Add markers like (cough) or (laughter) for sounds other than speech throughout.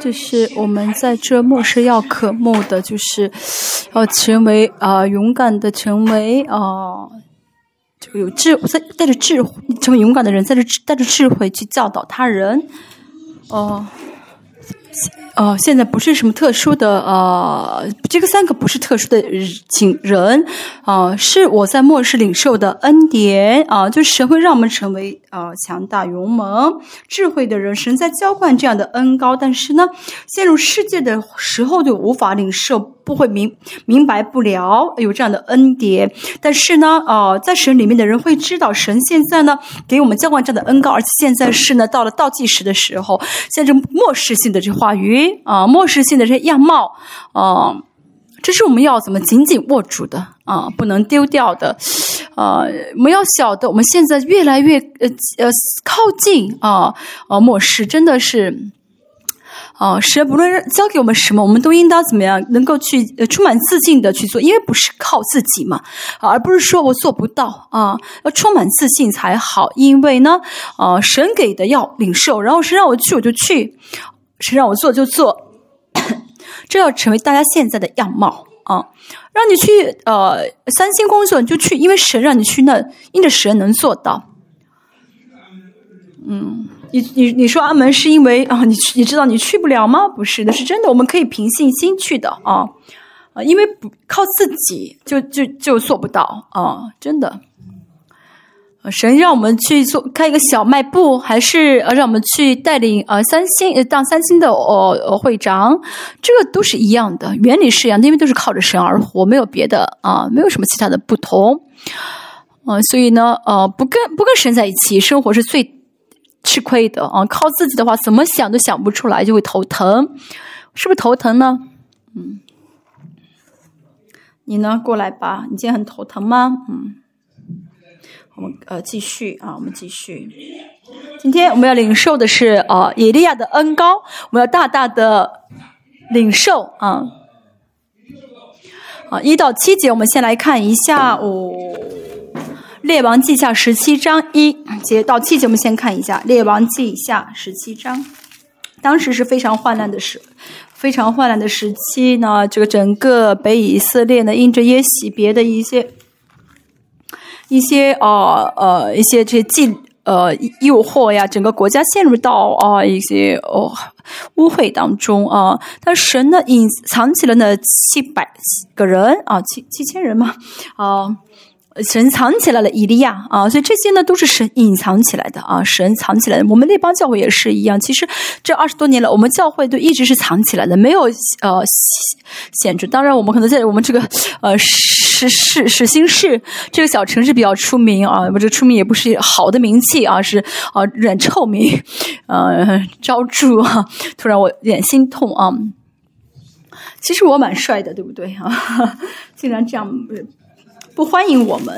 就是我们在这末世要渴慕的，就是要成为啊勇敢的，成为啊就有智在带着智慧成为勇敢的人，在这带着智慧去教导他人。哦，哦，现在不是什么特殊的呃，这个三个不是特殊的请人啊，是我在末世领受的恩典啊，就是神会让我们成为啊强大勇猛智慧的人，神在浇灌这样的恩高，但是呢，陷入世界的时候就无法领受。不会明明白不了有这样的恩典，但是呢，呃，在神里面的人会知道，神现在呢给我们浇灌这样的恩膏，而且现在是呢到了倒计时的时候，现在这末世性的这话语啊，末世性的这些样貌啊，这是我们要怎么紧紧握住的啊，不能丢掉的啊，我们要晓得，我们现在越来越呃呃靠近啊啊末世，真的是。啊，神不论教给我们什么，我们都应当怎么样，能够去呃充满自信的去做，因为不是靠自己嘛，啊，而不是说我做不到啊，要充满自信才好。因为呢，啊，神给的要领受，然后神让我去我就去，神让我做就做，(coughs) 这要成为大家现在的样貌啊。让你去呃三星工作你就去，因为神让你去那，因着神能做到，嗯。你你你说阿门是因为啊，你你知道你去不了吗？不是的，是真的，我们可以凭信心去的啊，因为不靠自己就就就做不到啊，真的。神让我们去做开一个小卖部，还是呃让我们去带领呃三星当三星的呃会长，这个都是一样的，原理是一样的，因为都是靠着神而活，没有别的啊，没有什么其他的不同。啊，所以呢，呃，不跟不跟神在一起生活是最。吃亏的啊！靠自己的话，怎么想都想不出来，就会头疼，是不是头疼呢？嗯，你呢？过来吧，你今天很头疼吗？嗯，我们呃继续啊，我们继续。今天我们要领受的是啊，以利亚的恩高，我们要大大的领受啊。啊，一到七节，我们先来看一下哦。列王记下十七章一节到七节，我们先看一下列王记下十七章。当时是非常患难的时，非常患难的时期呢。这个整个北以色列呢，因着耶洗别的一些一些呃呃一些这些禁呃诱惑呀，整个国家陷入到啊一些哦污秽当中啊。但神呢，隐藏起了那七百个人啊，七七千人嘛啊。神藏起来了，以利亚啊，所以这些呢都是神隐藏起来的啊，神藏起来的。我们那帮教会也是一样，其实这二十多年了，我们教会都一直是藏起来的，没有呃显出。当然，我们可能在我们这个呃是市市新市这个小城市比较出名啊，不，这出名也不是好的名气啊，是啊软臭名，呃招助啊。突然我有点心痛啊。其实我蛮帅的，对不对啊？(laughs) 竟然这样。不欢迎我们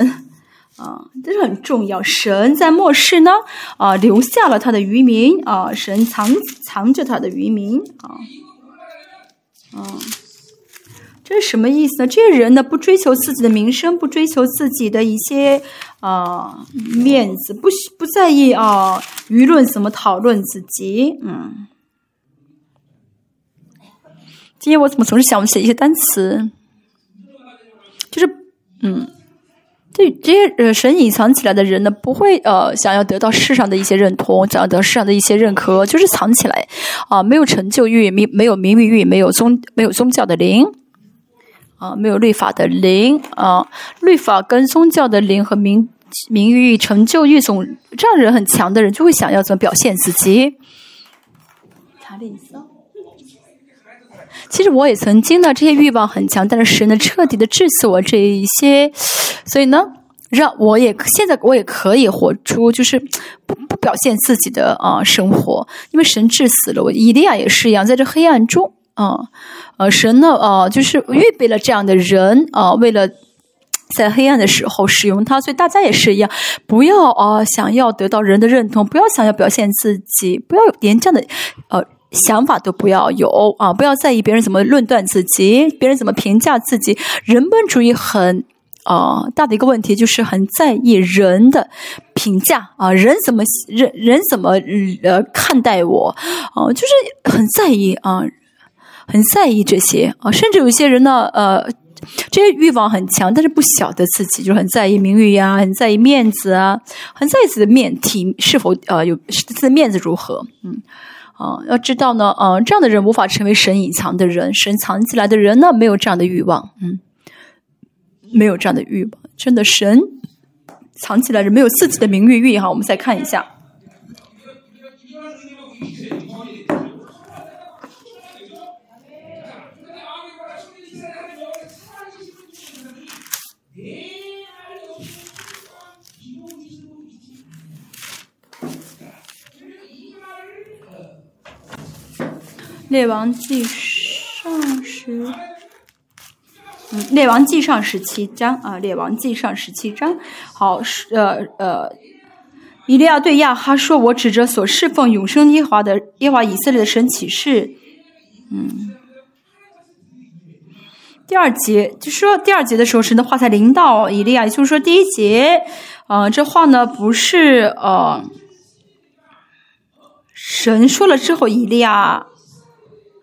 啊，这是很重要。神在末世呢啊，留下了他的渔民啊，神藏藏着他的渔民啊，啊，这是什么意思呢？这些人呢，不追求自己的名声，不追求自己的一些啊面子，不不在意啊舆论怎么讨论自己。嗯，今天我怎么总是想写一些单词，就是。嗯，这这些呃神隐藏起来的人呢，不会呃想要得到世上的一些认同，想要得到世上的一些认可，就是藏起来啊，没有成就欲，没没有名誉欲，没有宗没有宗教的灵啊，没有律法的灵啊，律法跟宗教的灵和名名誉成就欲，总这样人很强的人就会想要怎么表现自己。查理斯。其实我也曾经呢，这些欲望很强，但是神呢彻底的治死我这一些，所以呢，让我也现在我也可以活出就是不不表现自己的啊生活，因为神治死了我。以利亚也是一样，在这黑暗中啊，呃，神呢啊就是预备了这样的人啊，为了在黑暗的时候使用他，所以大家也是一样，不要啊想要得到人的认同，不要想要表现自己，不要有连这样的呃。想法都不要有啊！不要在意别人怎么论断自己，别人怎么评价自己。人本主义很呃大的一个问题，就是很在意人的评价啊，人怎么人人怎么呃看待我啊，就是很在意啊，很在意这些啊，甚至有些人呢，呃。这些欲望很强，但是不晓得自己，就很在意名誉呀，很在意面子啊，很在意自己的面体是否呃有自己的面子如何，嗯啊，要知道呢，呃，这样的人无法成为神隐藏的人，神藏起来的人呢，没有这样的欲望，嗯，没有这样的欲望，真的神藏起来人没有自己的名誉欲哈，我们再看一下。列王记上十，嗯，列王记上十七章啊，列王记上十七章。好，是呃呃，以利亚对亚哈说：“我指着所侍奉永生耶华的耶华以色列的神起誓。”嗯，第二节就说第二节的时候，神的话才临到以利亚，也就是说第一节，啊，这话呢不是呃，神说了之后，以利亚。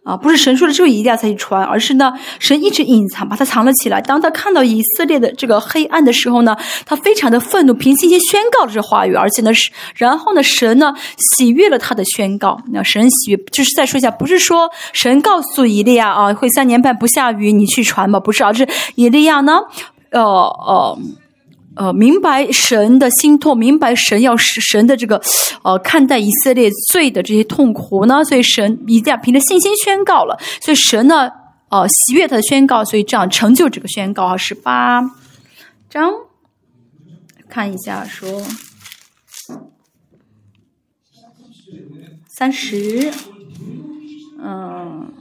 啊，不是神说了之后一定要才去传，而是呢，神一直隐藏，把它藏了起来。当他看到以色列的这个黑暗的时候呢，他非常的愤怒，凭信心宣告了这话语，而且呢是，然后呢，神呢喜悦了他的宣告。那神喜悦，就是再说一下，不是说神告诉以利亚啊，会三年半不下雨，你去传吧，不是，而是以利亚呢，呃呃。呃，明白神的心痛，明白神要使神的这个，呃，看待以色列罪的这些痛苦呢，所以神一定要凭着信心宣告了，所以神呢，呃，喜悦他的宣告，所以这样成就这个宣告啊，十八章，看一下说，三十，嗯，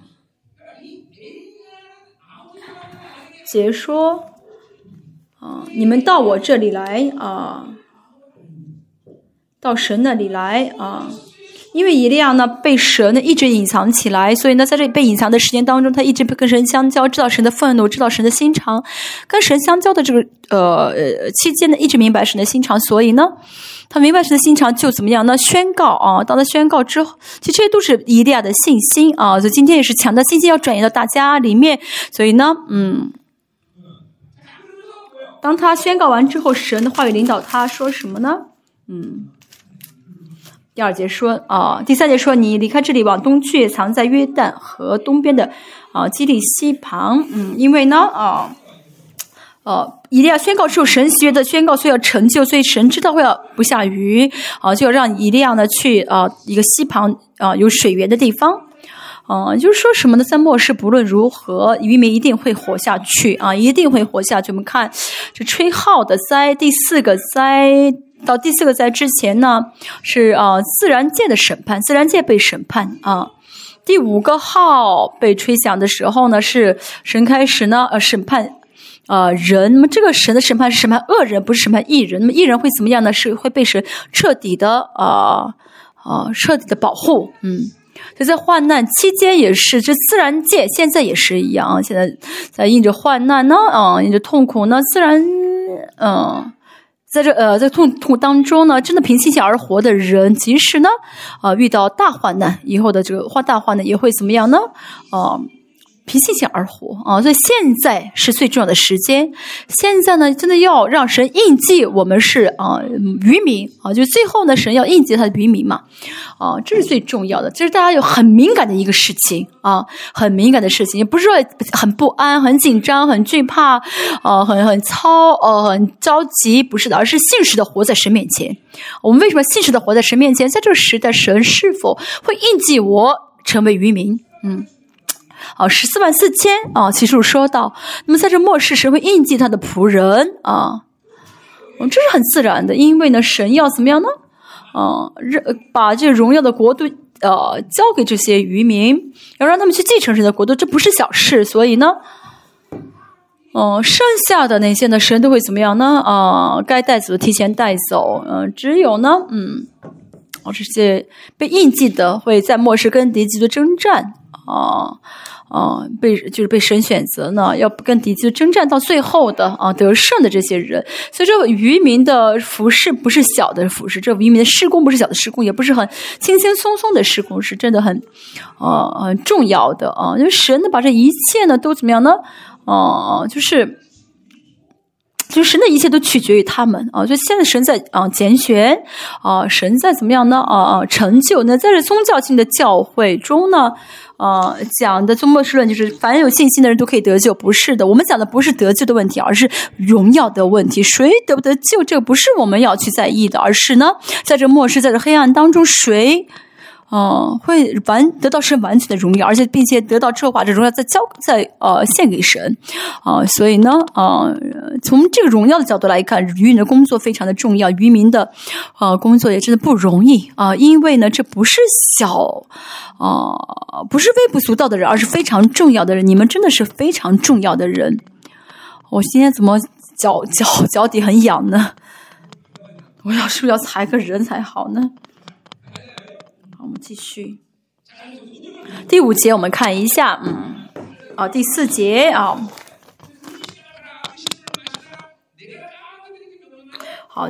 解说。啊！你们到我这里来啊，到神那里来啊！因为以利亚呢被神呢一直隐藏起来，所以呢在这里被隐藏的时间当中，他一直跟神相交，知道神的愤怒，知道神的心肠。跟神相交的这个呃期间呢，一直明白神的心肠，所以呢，他明白神的心肠就怎么样呢？宣告啊！当他宣告之后，其实这些都是以利亚的信心啊！所以今天也是强调信心要转移到大家里面，所以呢，嗯。当他宣告完之后，神的话语领导他说什么呢？嗯，第二节说啊，第三节说你离开这里往东去，藏在约旦河东边的啊基利西旁。嗯，因为呢啊，呃，一定要宣告之后，神喜悦的宣告，所以要成就，所以神知道会要不下雨啊，就要让一定要呢去啊一个溪旁啊有水源的地方。嗯，就是说什么呢？在末世，不论如何，渔民一定会活下去啊，一定会活下去。我们看这吹号的灾，第四个灾到第四个灾之前呢，是啊自然界的审判，自然界被审判啊。第五个号被吹响的时候呢，是神开始呢呃审判啊人。那么这个神的审判是审判恶人，不是审判义人。那么义人会怎么样呢？是会被神彻底的啊啊彻底的保护，嗯。就在患难期间也是，这自然界现在也是一样。现在在应着患难呢，啊，应着痛苦呢，自然，嗯，在这呃，在痛苦当中呢，真的凭信心而活的人，即使呢，啊，遇到大患难以后的这个患大患难，也会怎么样呢？啊。凭信心而活啊！所以现在是最重要的时间。现在呢，真的要让神印记我们是啊渔民啊，就最后呢，神要印记他的渔民嘛啊，这是最重要的。这是大家有很敏感的一个事情啊，很敏感的事情，也不是说很不安、很紧张、很惧怕啊，很很操呃很着急，不是的，而是信实的活在神面前。我们为什么信实的活在神面前？在这个时代，神是否会印记我成为渔民？嗯。啊，十四万四千啊！其实说到，那么在这末世，神会印记他的仆人啊，嗯，这是很自然的，因为呢，神要怎么样呢？啊，让把这荣耀的国度呃交给这些渔民，要让他们去继承神的国度，这不是小事。所以呢，嗯，剩下的那些呢，神都会怎么样呢？啊，该带走的提前带走，嗯，只有呢，嗯。这些被印记的会在末世跟敌基督征战啊。啊，被就是被神选择呢，要跟敌基督征战到最后的啊，得胜的这些人。所以，这渔民的服饰不是小的服饰，这渔民的施工不是小的施工，也不是很轻轻松松的施工，是真的很，呃，很重要的啊。因为神呢，把这一切呢都怎么样呢？哦，就是。就神的一切都取决于他们啊！就现在神在啊拣选啊，神在怎么样呢？啊啊成就那在这宗教性的教会中呢？啊讲的做末世论就是凡有信心的人都可以得救，不是的。我们讲的不是得救的问题，而是荣耀的问题。谁得不得救，这个不是我们要去在意的，而是呢，在这末世，在这黑暗当中，谁？嗯，会完得到神完全的荣耀，而且并且得到之后把这荣耀再交再呃献给神，啊，所以呢，啊，从这个荣耀的角度来看，渔民的工作非常的重要，渔民的呃工作也真的不容易啊，因为呢，这不是小啊，不是微不足道的人，而是非常重要的人，你们真的是非常重要的人。我今天怎么脚脚脚底很痒呢？我要是不是要踩个人才好呢？我们继续，第五节我们看一下，嗯，啊，第四节啊，好，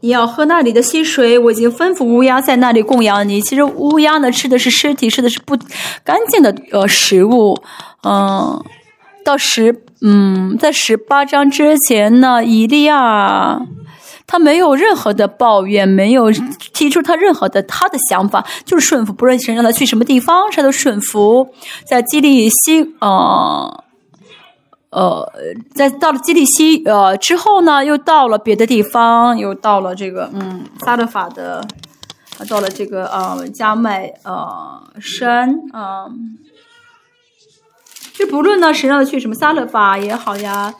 你要喝那里的溪水，我已经吩咐乌鸦在那里供养你。其实乌鸦呢吃的是尸体，吃的是不干净的呃食物，嗯，到十嗯，在十八章之前呢，以利亚。他没有任何的抱怨，没有提出他任何的他的想法，就是顺服。不论神让他去什么地方，他都顺服。在基利西，呃，呃，在到了基利西，呃之后呢，又到了别的地方，又到了这个嗯撒勒法的，到了这个呃加麦呃山啊。就不论呢，神让他去什么撒勒法也好呀。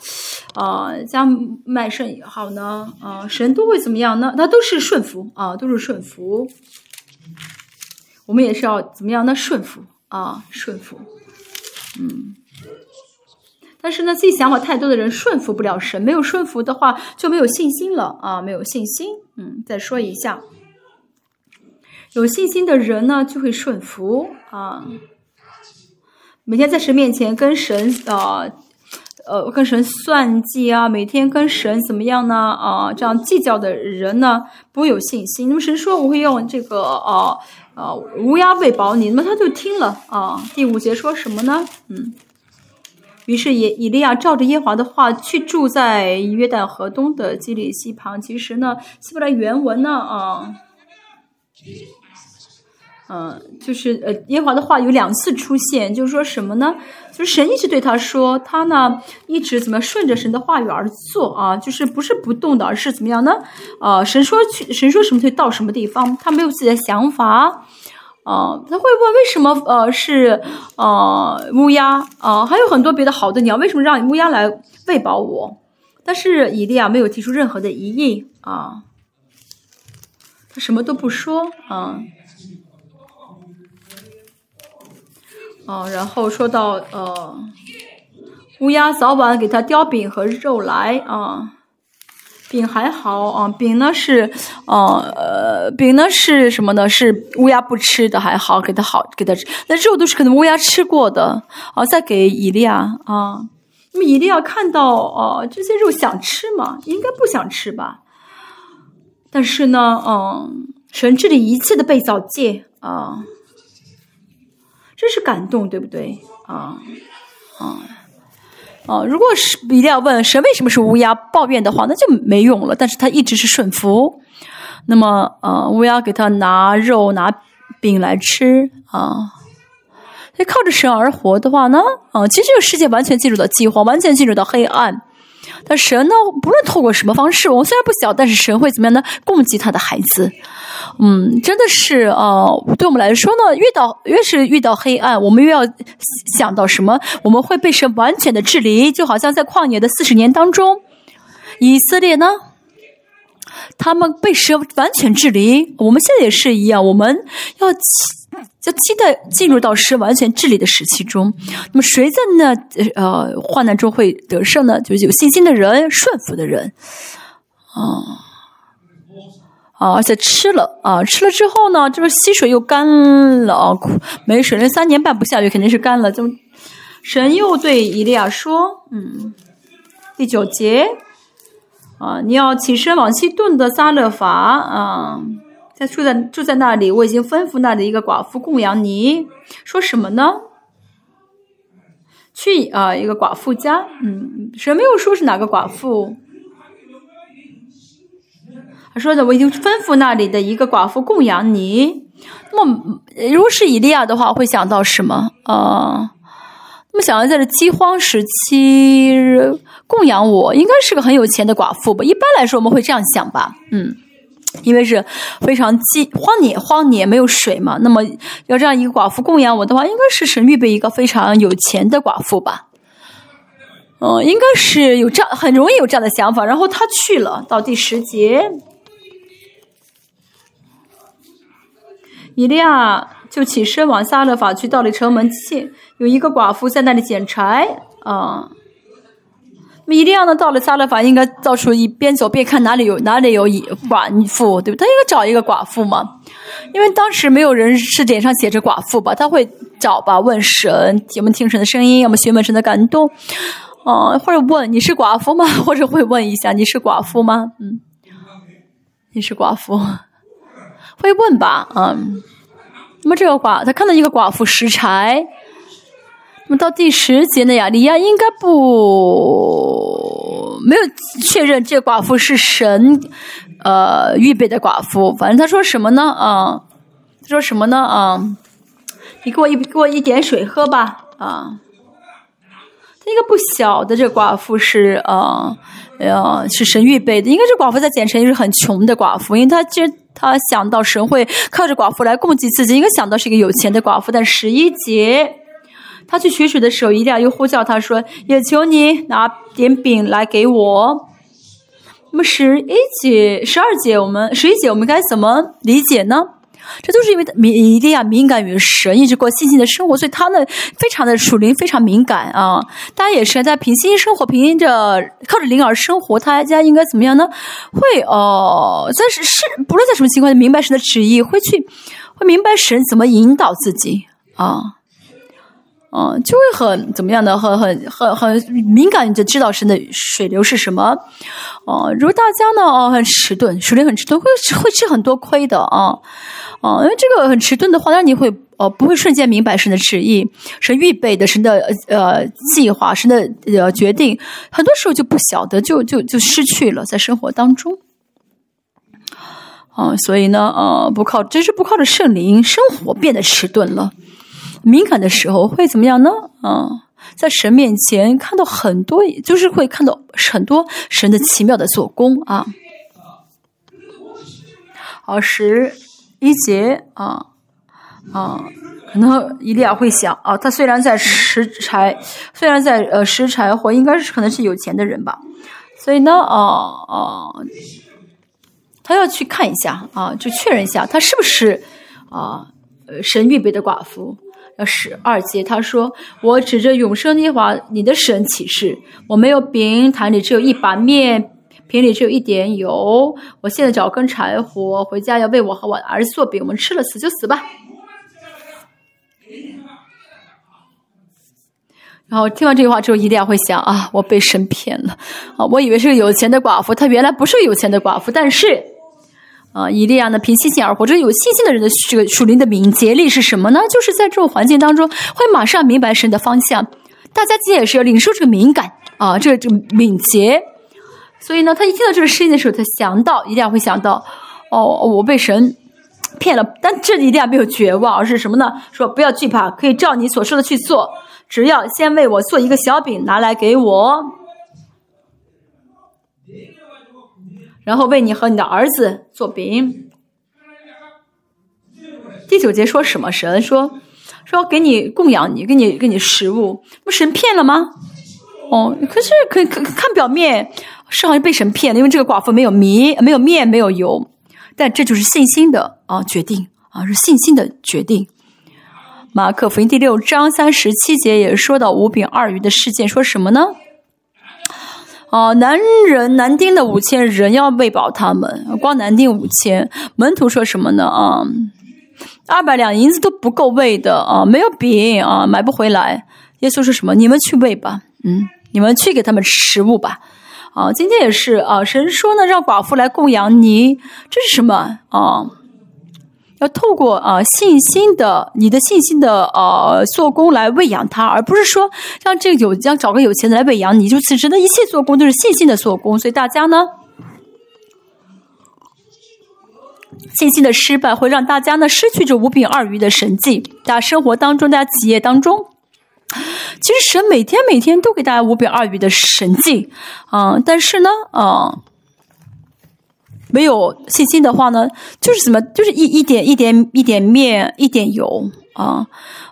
啊，加麦圣也好呢，啊，神都会怎么样呢？那都是顺服啊，都是顺服。我们也是要怎么样呢？顺服啊，顺服。嗯。但是呢，自己想法太多的人顺服不了神，没有顺服的话就没有信心了啊，没有信心。嗯，再说一下，有信心的人呢就会顺服啊，每天在神面前跟神啊。呃，跟神算计啊，每天跟神怎么样呢？啊，这样计较的人呢，不会有信心。那么神说我会用这个啊啊乌鸦喂饱你，那么他就听了啊。第五节说什么呢？嗯，于是以以利亚照着耶华的话去住在约旦河东的基里西旁。其实呢，希伯来原文呢啊。嗯，就是呃，耶和华的话有两次出现，就是说什么呢？就是神一直对他说，他呢一直怎么顺着神的话语而做啊？就是不是不动的，而是怎么样呢？啊，神说去，神说什么就到什么地方，他没有自己的想法啊。他会问为什么呃是呃乌鸦啊？还有很多别的好的鸟，为什么让乌鸦来喂饱我？但是以利亚没有提出任何的疑义啊，他什么都不说啊。啊，然后说到呃，乌鸦早晚给他叼饼和肉来啊，饼还好啊，饼呢是呃，饼呢是什么呢？是乌鸦不吃的还好，给它好给它吃，那肉都是可能乌鸦吃过的啊，再给以利亚啊，那么以利亚看到哦这些肉想吃吗？应该不想吃吧？但是呢，嗯，神治理一切的被造界啊。真是感动，对不对？啊啊啊！如果是一定要问神为什么是乌鸦抱怨的话，那就没用了。但是他一直是顺服。那么，呃，乌鸦给他拿肉拿饼来吃啊。所以靠着神而活的话呢，啊，其实这个世界完全进入到饥荒，完全进入到黑暗。但神呢，不论透过什么方式，我们虽然不小，但是神会怎么样呢？供给他的孩子。嗯，真的是啊，对我们来说呢，遇到越是遇到黑暗，我们越要想到什么？我们会被神完全的治理，就好像在旷野的四十年当中，以色列呢，他们被神完全治理。我们现在也是一样，我们要 (laughs) 期要期待进入到神完全治理的时期中。那么谁在那呃患难中会得胜呢？就是有信心的人，顺服的人，啊。啊，而且吃了啊，吃了之后呢，这个溪水又干了啊，没水了，三年半不下雨，肯定是干了。就神又对以利亚说：“嗯，第九节啊，你要起身往西顿的撒勒法啊，在住在住在那里，我已经吩咐那里一个寡妇供养你。说什么呢？去啊，一个寡妇家。嗯，谁没有说是哪个寡妇。”他说的：“我已经吩咐那里的一个寡妇供养你。那么，如果是以利亚的话，会想到什么啊？那么，想要在这饥荒时期供养我，应该是个很有钱的寡妇吧？一般来说，我们会这样想吧？嗯，因为是非常饥荒年，荒年没有水嘛。那么，要这样一个寡妇供养我的话，应该是神预备一个非常有钱的寡妇吧？嗯，应该是有这样，很容易有这样的想法。然后他去了，到第十节。”以利亚就起身往撒勒法去，到了城门前，有一个寡妇在那里捡柴啊。么以利亚呢，到了撒勒法，应该到处一边走边看哪里有哪里有寡妇，对不对？他应该找一个寡妇嘛，因为当时没有人是脸上写着寡妇吧？他会找吧，问神，有没有听神的声音，有没有询问神的感动，啊，或者问你是寡妇吗？(laughs) 或者会问一下你是寡妇吗？嗯，你是寡妇。会问吧，嗯，那么这个寡，他看到一个寡妇拾柴，那么到第十节呢，亚利亚应该不没有确认这寡妇是神呃预备的寡妇，反正他说什么呢？啊，他说什么呢？啊，你给我一给我一点水喝吧，啊，他应该不晓得这寡妇是啊呃是神预备的，应该这寡妇在简城也是很穷的寡妇，因为他这。他想到神会靠着寡妇来供给自己，应该想到是一个有钱的寡妇。但十一节，他去取水的时候，一定要又呼叫他说：“也求你拿点饼来给我。”那么十一节、十二节，我们十一节我们该怎么理解呢？这都是因为敏一定要敏感于神，一直过信心的生活，所以他呢非常的属灵，非常敏感啊。大家也是在凭信心生活，凭着靠着灵而生活，大家应该怎么样呢？会哦，在是是不论在什么情况下，明白神的旨意，会去会明白神怎么引导自己啊。嗯，就会很怎么样的，很很很很敏感，就知道神的水流是什么。哦，如果大家呢，哦，很迟钝，水流很迟钝，会会吃很多亏的啊。哦，因为这个很迟钝的话，那你会呃不会瞬间明白神的旨意，神预备的神的呃计划，神的呃决定，很多时候就不晓得，就就就失去了在生活当中。啊，所以呢，呃，不靠，真是不靠着圣灵，生活变得迟钝了。敏感的时候会怎么样呢？啊，在神面前看到很多，就是会看到很多神的奇妙的做工啊。好，十一节啊啊，可能伊利亚会想啊，他虽然在拾柴，虽然在呃拾柴火，应该是可能是有钱的人吧，所以呢，啊啊，他要去看一下啊，就确认一下他是不是啊，呃，神预备的寡妇。十二节，他说：“我指着永生的话，你的神启示，我没有饼，坛里只有一把面，瓶里只有一点油。我现在找根柴火，回家要为我和我儿子做饼，我们吃了死就死吧。”然后听完这句话之后，一定要会想啊，我被神骗了啊！我以为是个有钱的寡妇，她原来不是有钱的寡妇，但是。啊，以利亚呢，凭信心而活。这个有信心的人的这个属灵的敏捷力是什么呢？就是在这种环境当中，会马上明白神的方向。大家今天也是要领受这个敏感啊，这个这个敏捷。所以呢，他一听到这个声音的时候，他想到，一定要会想到，哦，我被神骗了。但这里一定要没有绝望，而是什么呢？说不要惧怕，可以照你所说的去做，只要先为我做一个小饼，拿来给我。然后为你和你的儿子做饼。第九节说什么？神说说给你供养你，给你给你食物。不神骗了吗？哦，可是可可看表面是好像被神骗了，因为这个寡妇没有米，没有面，没有油。但这就是信心的啊决定啊，是信心的决定。马可福音第六章三十七节也说到五饼二鱼的事件，说什么呢？啊，男人男丁的五千人要喂饱他们，光男丁五千。门徒说什么呢？啊，二百两银子都不够喂的啊，没有饼啊，买不回来。耶稣说什么？你们去喂吧，嗯，你们去给他们食物吧。啊，今天也是啊，神说呢，让寡妇来供养你，这是什么啊？要透过啊信心的你的信心的呃做工来喂养他，而不是说让这个有要找个有钱的来喂养你，就此时的一切做工都是信心的做工。所以大家呢，信心的失败会让大家呢失去这五饼二鱼的神迹。大家生活当中，大家企业当中，其实神每天每天都给大家五饼二鱼的神迹啊，但是呢，啊。没有信心的话呢，就是什么，就是一一点一点一点面一点油啊，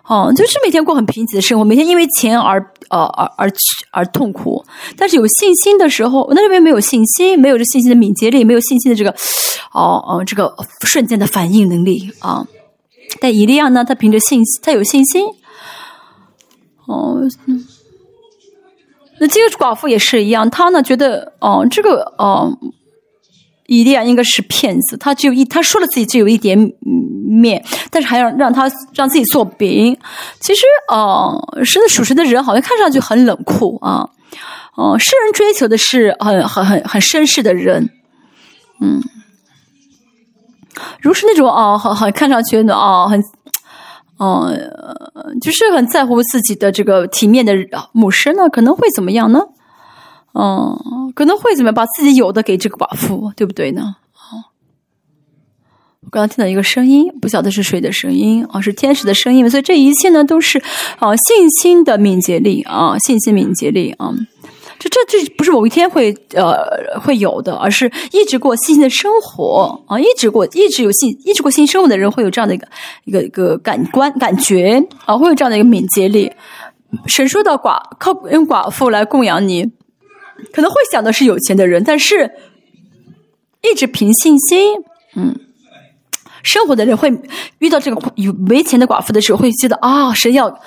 哦，就是每天过很贫瘠的生活，每天因为钱而呃而而而痛苦。但是有信心的时候，那边没有信心，没有这信心的敏捷力，没有信心的这个哦哦这个瞬间的反应能力啊。但以利亚呢，他凭着信心，他有信心。哦，那这个寡妇也是一样，他呢觉得哦这个哦。以利亚应该是骗子，他只有一，他说了自己只有一点面，但是还要让他让自己做饼。其实，呃，神的属神的人好像看上去很冷酷啊，哦，世人追求的是很很很很绅士的人，嗯，如是那种哦，很很看上去的哦，很，哦，就是很在乎自己的这个体面的牧师呢，可能会怎么样呢？嗯，可能会怎么？把自己有的给这个寡妇，对不对呢？啊，我刚刚听到一个声音，不晓得是谁的声音啊？是天使的声音所以这一切呢，都是啊信心的敏捷力啊，信心敏捷力啊。这这这不是某一天会呃会有的，而是一直过信心的生活啊，一直过一直有信一直过信心生活的人会有这样的一个一个一个感官感觉啊，会有这样的一个敏捷力。神说到寡靠用寡妇来供养你。可能会想的是有钱的人，但是一直凭信心，嗯，生活的人会遇到这个有没钱的寡妇的时候，会觉得啊，神要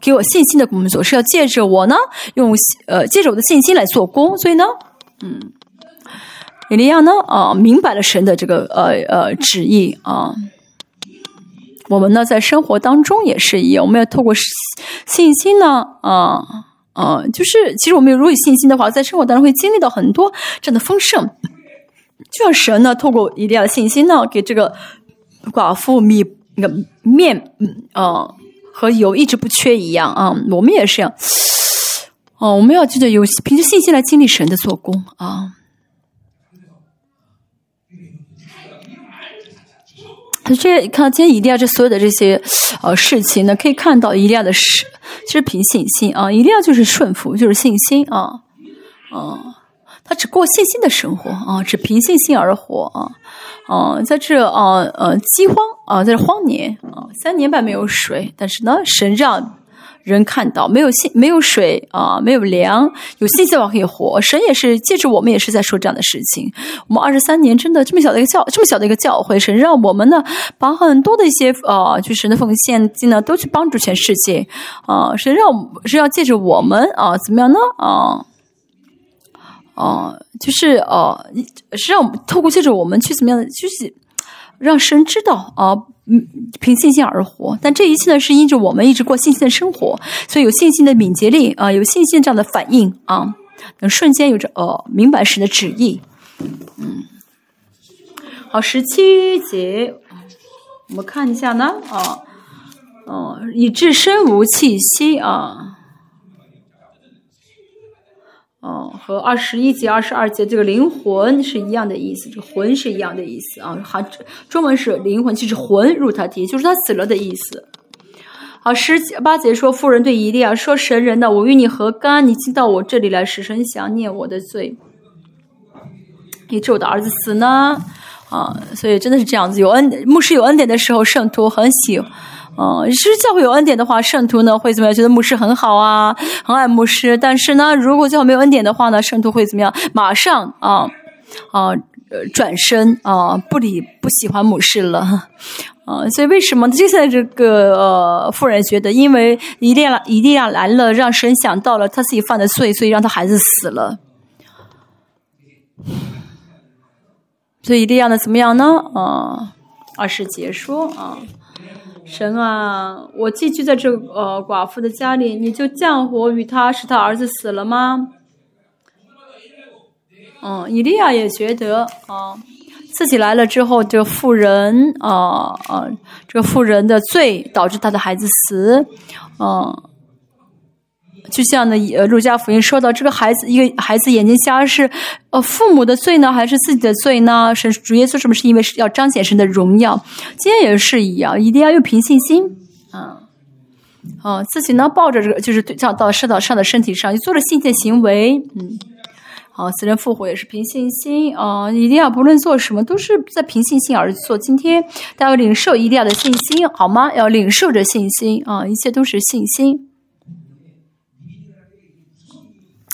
给我信心的工作，是要借着我呢，用呃借着我的信心来做工，所以呢，嗯，以利亚呢，啊，明白了神的这个呃呃旨意啊，我们呢在生活当中也是一样，我们要透过信心呢，啊。啊，就是其实我们如果有信心的话，在生活当中会经历到很多这样的丰盛。就像神呢，透过一定要信心呢，给这个寡妇米那个面，嗯啊和油一直不缺一样啊。我们也是这样。哦，我们要记得有凭着信心来经历神的做工啊。他这看今天一定要这所有的这些呃事情呢，可以看到一定要的是其实凭信心啊，一定要就是顺服，就是信心啊，啊，他只过信心的生活啊，只凭信心而活啊，啊，在这啊呃饥荒啊，在这荒年啊，三年半没有水，但是呢，神让。人看到没有信没有水啊，没有粮，有信心的话可以活。神也是借着我们也是在说这样的事情。我们二十三年真的这么小的一个教这么小的一个教会，神让我们呢把很多的一些呃，就神的奉献金呢都去帮助全世界啊。神让是要借着我们啊，怎么样呢啊？啊，就是呃，是让我们透过借着我们去怎么样的，就是让神知道啊。嗯，凭信心而活，但这一切呢，是因着我们一直过信心的生活，所以有信心的敏捷力啊，有信心这样的反应啊，能瞬间有着呃明白神的旨意。嗯，好，十七节，我们看一下呢啊，哦，以致身无气息啊。哦，和二十一节、二十二节这个灵魂是一样的意思，这个魂是一样的意思啊。还中文是灵魂，其实魂入他体，就是他死了的意思。好，十八节说，妇人对伊利亚说：“神人呢？我与你何干？你进到我这里来，使神想念我的罪，以致我的儿子死呢？”啊，所以真的是这样子。有恩牧师有恩典的时候，圣徒很喜。哦、嗯，其实教会有恩典的话，圣徒呢会怎么样？觉得牧师很好啊，很爱牧师。但是呢，如果教会没有恩典的话呢，圣徒会怎么样？马上啊啊、转身啊，不理不喜欢牧师了啊。所以为什么就在这个呃，妇人觉得，因为一定要一定要来了，让神想到了他自己犯的罪，所以让他孩子死了。所以一定要呢，怎么样呢？啊，二是结说啊。神啊，我寄居在这呃寡妇的家里，你就降火于他，使他儿子死了吗？嗯，以利亚也觉得啊，自己来了之后，这个妇人啊啊，这个妇人的罪导致他的孩子死，嗯。就像呢，呃，路加福音说到，这个孩子一个孩子眼睛瞎是，呃，父母的罪呢，还是自己的罪呢？神主耶稣是不是因为是要彰显神的荣耀？今天也是一样，一定要用凭信心，啊，啊，自己呢抱着这个，就是对到到射到上的身体上，做了信的行为，嗯，好，死人复活也是凭信心，啊，一定要不论做什么都是在凭信心而做。今天大家要领受一定要的信心，好吗？要领受着信心，啊，一切都是信心。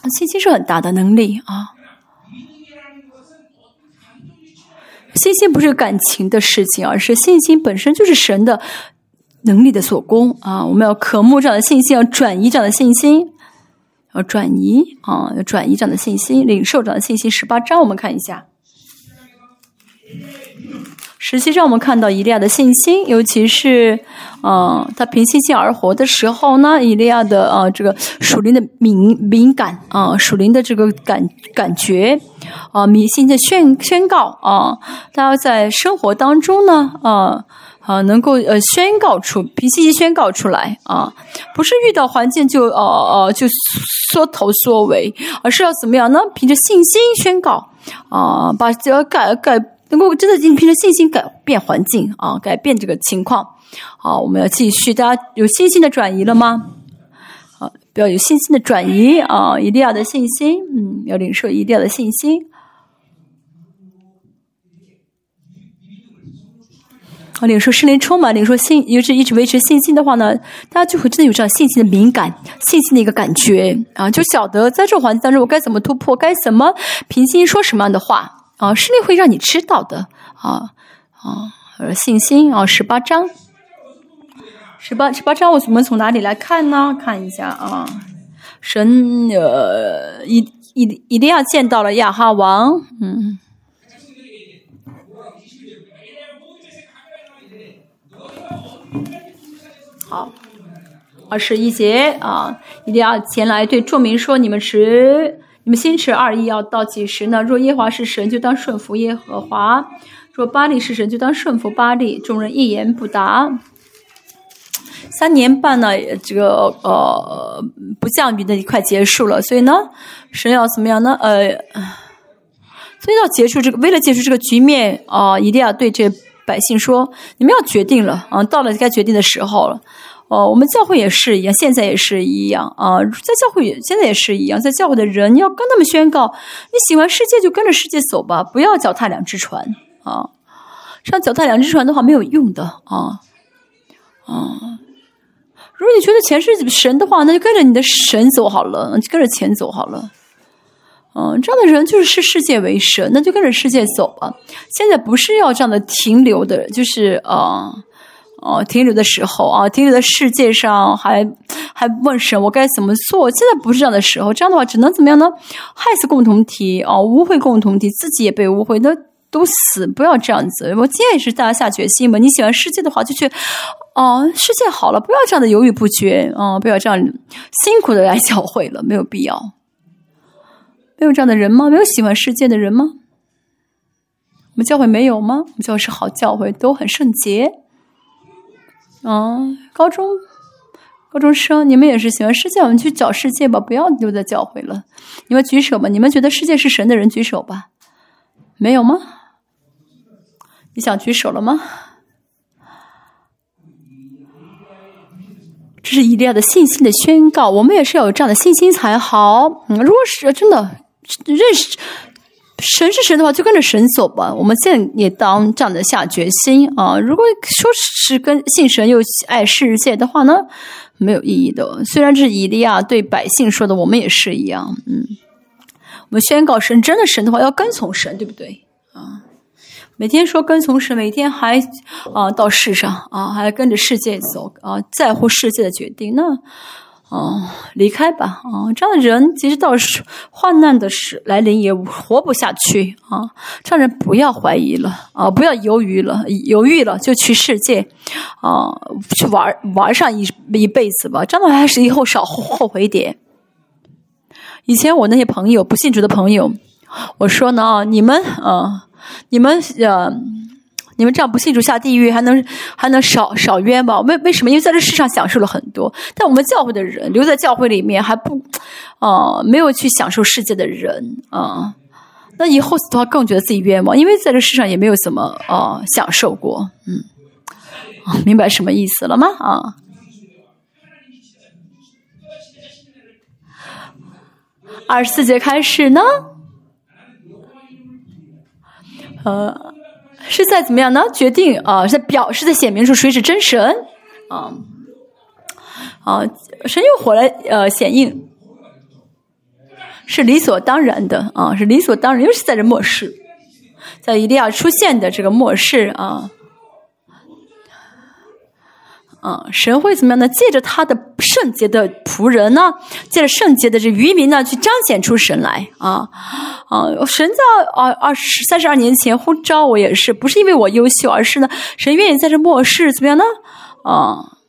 信心是很大的能力啊！信心不是感情的事情，而是信心本身就是神的能力的所供啊！我们要渴慕这样的信心，要转移这样的信心，要转移啊，要转移这样的信心，领受这样的信心。十八章我们看一下。实际上，我们看到以利亚的信心，尤其是，嗯，他凭信心而活的时候呢，以利亚的啊，这个属灵的敏敏感啊，属灵的这个感感觉啊，迷信的宣宣告啊，他要在生活当中呢，啊啊，能够呃宣告出凭信心宣告出来啊，不是遇到环境就呃呃就缩头缩尾，而是要怎么样呢？凭着信心宣告啊，把这改改。能够真的凭着信心改变环境啊，改变这个情况。好，我们要继续。大家有信心的转移了吗？啊，不要有信心的转移啊！一定要的信心，嗯，要领受一定要的信心。啊，领受圣灵充满，领受信，一直一直维持信心的话呢，大家就会真的有这样信心的敏感、信心的一个感觉啊，就晓得在这个环境当中我该怎么突破，该怎么平心说什么样的话。啊，圣灵会让你知道的啊啊，信心啊，十八章，十八十八章，我们从哪里来看呢？看一下啊，神呃，一一一定要见到了亚哈王，嗯，好，二十一节啊，一定要前来对众民说，你们持。你们心持二意要到几时呢？若耶华是神，就当顺服耶和华；若巴利是神，就当顺服巴利。众人一言不答。三年半呢，这个呃不降雨的一块结束了，所以呢，神要怎么样呢？呃，所以要结束这个，为了结束这个局面啊，一定要对这百姓说：你们要决定了啊，到了该决定的时候了。哦，我们教会也是一样，现在也是一样啊，在教会现在也是一样，在教会的人你要跟他们宣告：你喜欢世界就跟着世界走吧，不要脚踏两只船啊！这样脚踏两只船的话没有用的啊啊！如果你觉得钱是神的话，那就跟着你的神走好了，就跟着钱走好了。嗯，这样的人就是视世界为神，那就跟着世界走吧。现在不是要这样的停留的，就是啊。哦，停留的时候啊，停留在世界上，还还问神我该怎么做？现在不是这样的时候，这样的话只能怎么样呢？害死共同体哦，污秽共同体，自己也被污秽，那都死！不要这样子。我建议是大家下决心吧。你喜欢世界的话，就去哦，世界好了，不要这样的犹豫不决啊，不要这样辛苦的来教会了，没有必要。没有这样的人吗？没有喜欢世界的人吗？我们教会没有吗？我们教会是好教会，都很圣洁。嗯，高中高中生，你们也是喜欢世界，我们去找世界吧，不要留在教会了。你们举手吧，你们觉得世界是神的人举手吧？没有吗？你想举手了吗？这是一定要的信心的宣告，我们也是要有这样的信心才好。嗯，如果是真的认识。神是神的话，就跟着神走吧。我们现在也当这样的下决心啊！如果说是跟信神又爱世界的话呢，没有意义的。虽然这是以利亚对百姓说的，我们也是一样。嗯，我们宣告神真的神的话，要跟从神，对不对啊？每天说跟从神，每天还啊到世上啊，还跟着世界走啊，在乎世界的决定，那哦，离开吧，啊，这样的人其实到是患难的时来临也活不下去啊。这样人不要怀疑了啊，不要犹豫了，犹豫了就去世界啊，去玩玩上一一辈子吧。这样的还是以后少后悔点。以前我那些朋友不信主的朋友，我说呢啊，你们啊，你们呃。你们这样不信主下地狱，还能还能少少冤枉？为为什么？因为在这世上享受了很多，但我们教会的人留在教会里面还不啊，没有去享受世界的人啊，那以后死的话更觉得自己冤枉，因为在这世上也没有怎么啊享受过。嗯，明白什么意思了吗？啊，二十四节开始呢？呃。是在怎么样呢？决定啊，是在表示在显明出谁是真神啊啊！神又火来呃显应，是理所当然的啊，是理所当然，又是在这末世，在一定要出现的这个末世啊。啊，神会怎么样呢？借着他的圣洁的仆人呢，借着圣洁的这渔民呢，去彰显出神来啊啊！神在二二十三十二年前呼召我，也是不是因为我优秀，而是呢，神愿意在这末世怎么样呢？啊。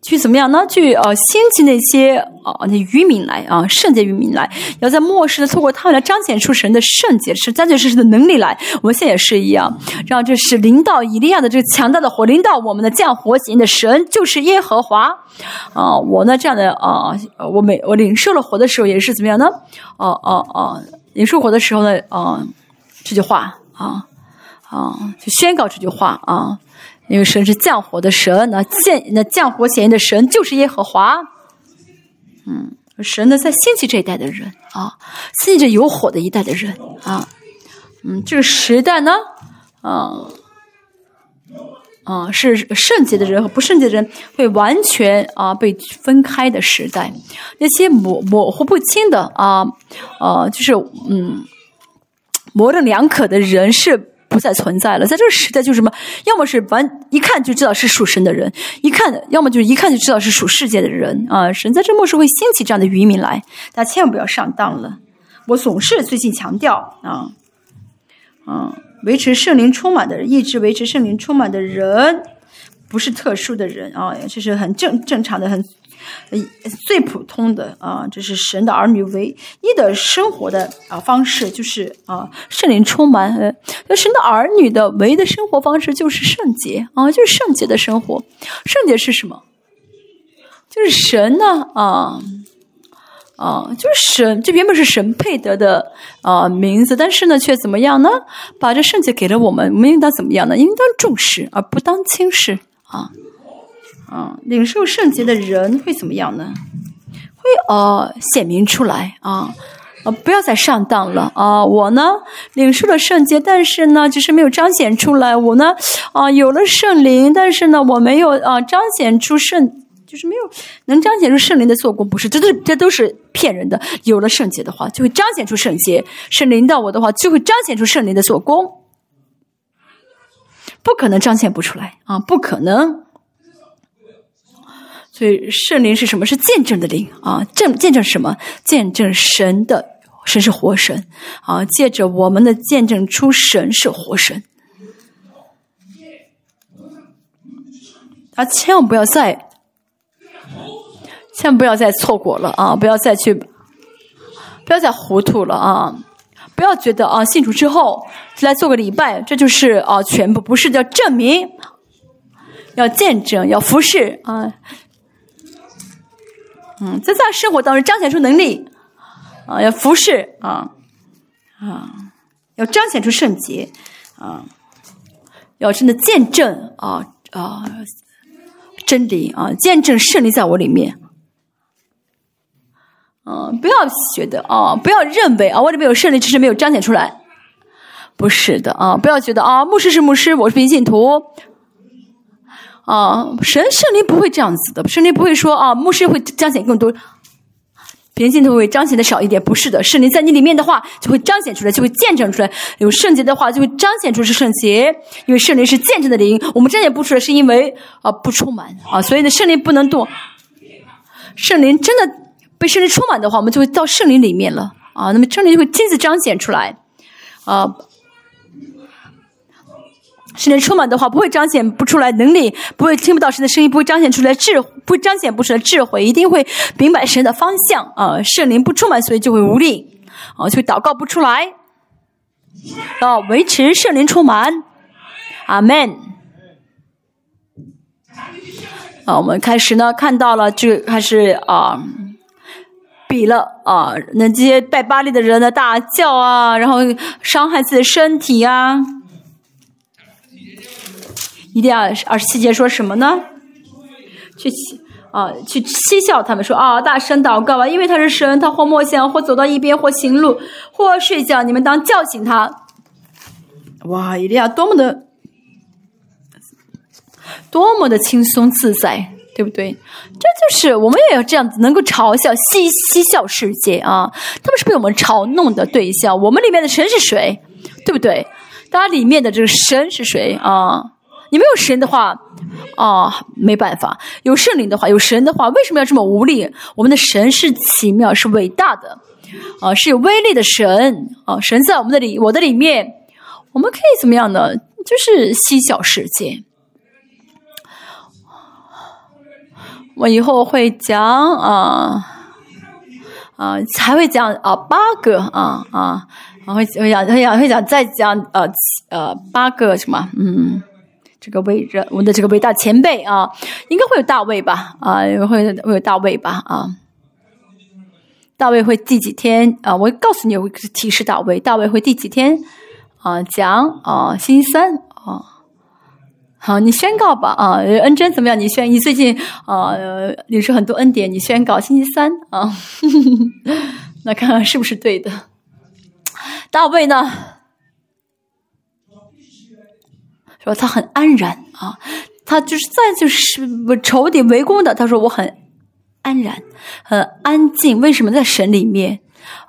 去怎么样呢？去呃兴起那些啊那渔民来啊圣洁渔民来，要在末世的透过他们来彰显出神的圣洁，是彰显出神的能力来。我们现在也是一样，让这是领导以利亚的这个强大的火，领导我们的降火型的神就是耶和华啊！我呢这样的啊，我每我领受了火的时候也是怎么样呢？哦哦哦，领受火的时候呢啊这句话啊啊就宣告这句话啊。因为神是降火的神，那降那降火显现的神就是耶和华。嗯，神呢在兴起这一代的人啊，兴起着有火的一代的人啊。嗯，这个时代呢，啊啊是圣洁的人和不圣洁的人会完全啊被分开的时代。那些模模糊不清的啊啊，就是嗯模棱两可的人是。不再存在了，在这个时代就是什么？要么是完一看就知道是属神的人，一看；要么就是一看就知道是属世界的人啊！神在这末世会兴起这样的渔民来，大家千万不要上当了。我总是最近强调啊，啊，维持圣灵充满的人，一直维持圣灵充满的人，不是特殊的人啊，这是很正正常的很。最普通的啊，这是神的儿女唯一的生活的啊方式，就是啊圣灵充满。那神的儿女的唯一的生活方式就是圣洁啊，就是圣洁的生活。圣洁是什么？就是神呢啊啊，就是神，这原本是神配得的啊名字，但是呢，却怎么样呢？把这圣洁给了我们，我们应当怎么样呢？应当重视而不当轻视啊。啊，领受圣洁的人会怎么样呢？会呃显明出来啊，啊不要再上当了啊！我呢领受了圣洁，但是呢就是没有彰显出来。我呢啊有了圣灵，但是呢我没有啊彰显出圣，就是没有能彰显出圣灵的做工。不是，这都这都是骗人的。有了圣洁的话，就会彰显出圣洁；圣灵到我的话，就会彰显出圣灵的做工。不可能彰显不出来啊！不可能。所以圣灵是什么？是见证的灵啊！证见证什么？见证神的神是活神啊！借着我们的见证出神是活神啊！千万不要再，千万不要再错过了啊！不要再去，不要再糊涂了啊！不要觉得啊，信主之后来做个礼拜，这就是啊全部，不是叫证明，要见证，要服侍啊！嗯，在在生活当中彰显出能力，啊，要服侍啊，啊，要彰显出圣洁，啊，要真的见证啊啊真理啊，见证胜利在我里面，嗯，不要觉得啊，不要认为啊，我里面有胜利，只是没有彰显出来，不是的啊，不要觉得啊，牧师是牧师，我是平信徒。啊，神圣灵不会这样子的，圣灵不会说啊，牧师会彰显更多，别人镜头会彰显的少一点，不是的，圣灵在你里面的话，就会彰显出来，就会见证出来，有圣洁的话，就会彰显出是圣洁，因为圣灵是见证的灵，我们彰显不出来，是因为啊不充满啊，所以呢，圣灵不能动圣灵真的被圣灵充满的话，我们就会到圣灵里面了啊。那么圣灵就会亲自彰显出来啊。圣灵充满的话，不会彰显不出来能力，不会听不到神的声音，不会彰显出来智，不彰显不出来智慧，一定会明白神的方向啊。圣灵不充满，所以就会无力啊，就会祷告不出来啊。维持圣灵充满，阿门。啊，我们开始呢，看到了就开始啊，比了啊，那这些拜巴利的人呢，大叫啊，然后伤害自己的身体啊。一定要二十七节说什么呢？去啊，去嬉笑他们说啊，大声祷告吧，因为他是神，他或默想，或走到一边，或行路，或睡觉，你们当叫醒他。哇，一定要多么的，多么的轻松自在，对不对？这就是我们也要这样子，能够嘲笑嬉嬉笑世界啊！他们是被我们嘲弄的对象。我们里面的神是谁？对不对？大家里面的这个神是谁啊？你没有神的话，啊，没办法；有圣灵的话，有神的话，为什么要这么无力？我们的神是奇妙，是伟大的，啊，是有威力的神，啊，神在我们的里，我的里面，我们可以怎么样呢？就是嬉笑世界。我以后会讲啊，啊，还会讲啊八个啊啊，会会讲会讲会讲再讲呃呃八个什么嗯。这个伟人，我们的这个伟大前辈啊，应该会有大卫吧？啊，会会有大卫吧？啊，大卫会第几天啊？我告诉你，我提示大卫，大卫会第几天啊？讲啊，星期三啊。好，你宣告吧啊。恩珍怎么样？你宣，你最近啊领受很多恩典，你宣告星期三啊。(laughs) 那看看是不是对的？大卫呢？说他很安然啊，他就是在就是仇敌围攻的，他说我很安然，很安静。为什么在神里面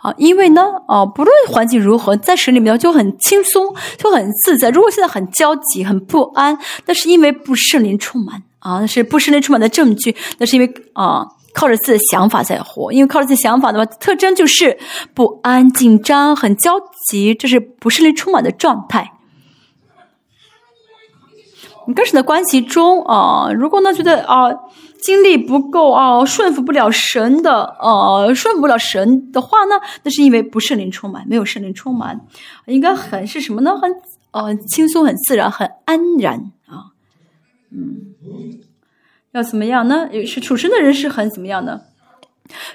啊？因为呢啊，不论环境如何，在神里面就很轻松，就很自在。如果现在很焦急、很不安，那是因为不圣灵充满啊，那是不圣灵充满的证据。那是因为啊，靠着自己的想法在活。因为靠着自己想法的话，特征就是不安、紧张、很焦急，这是不圣灵充满的状态。跟神的关系中啊，如果呢觉得啊精力不够啊，顺服不了神的呃，顺服不了神的话呢，那是因为不圣灵充满，没有圣灵充满，应该很是什么呢？很呃轻松、很自然、很安然啊。嗯，要怎么样呢？是处身的人是很怎么样呢？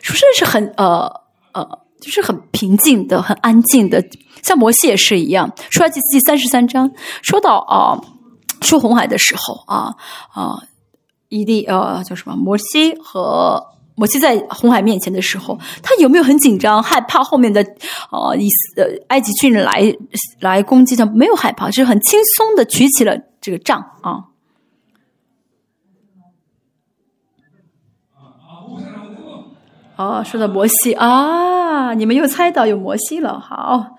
处身是很呃呃，就是很平静的、很安静的，像摩西也是一样。出来记第三十三章说到啊。出红海的时候啊啊，伊利呃叫什么？摩西和摩西在红海面前的时候，他有没有很紧张、害怕后面的呃以呃埃及军人来来攻击他？没有害怕，就是很轻松的举起了这个杖啊。哦，说到摩西啊，你们又猜到有摩西了，好。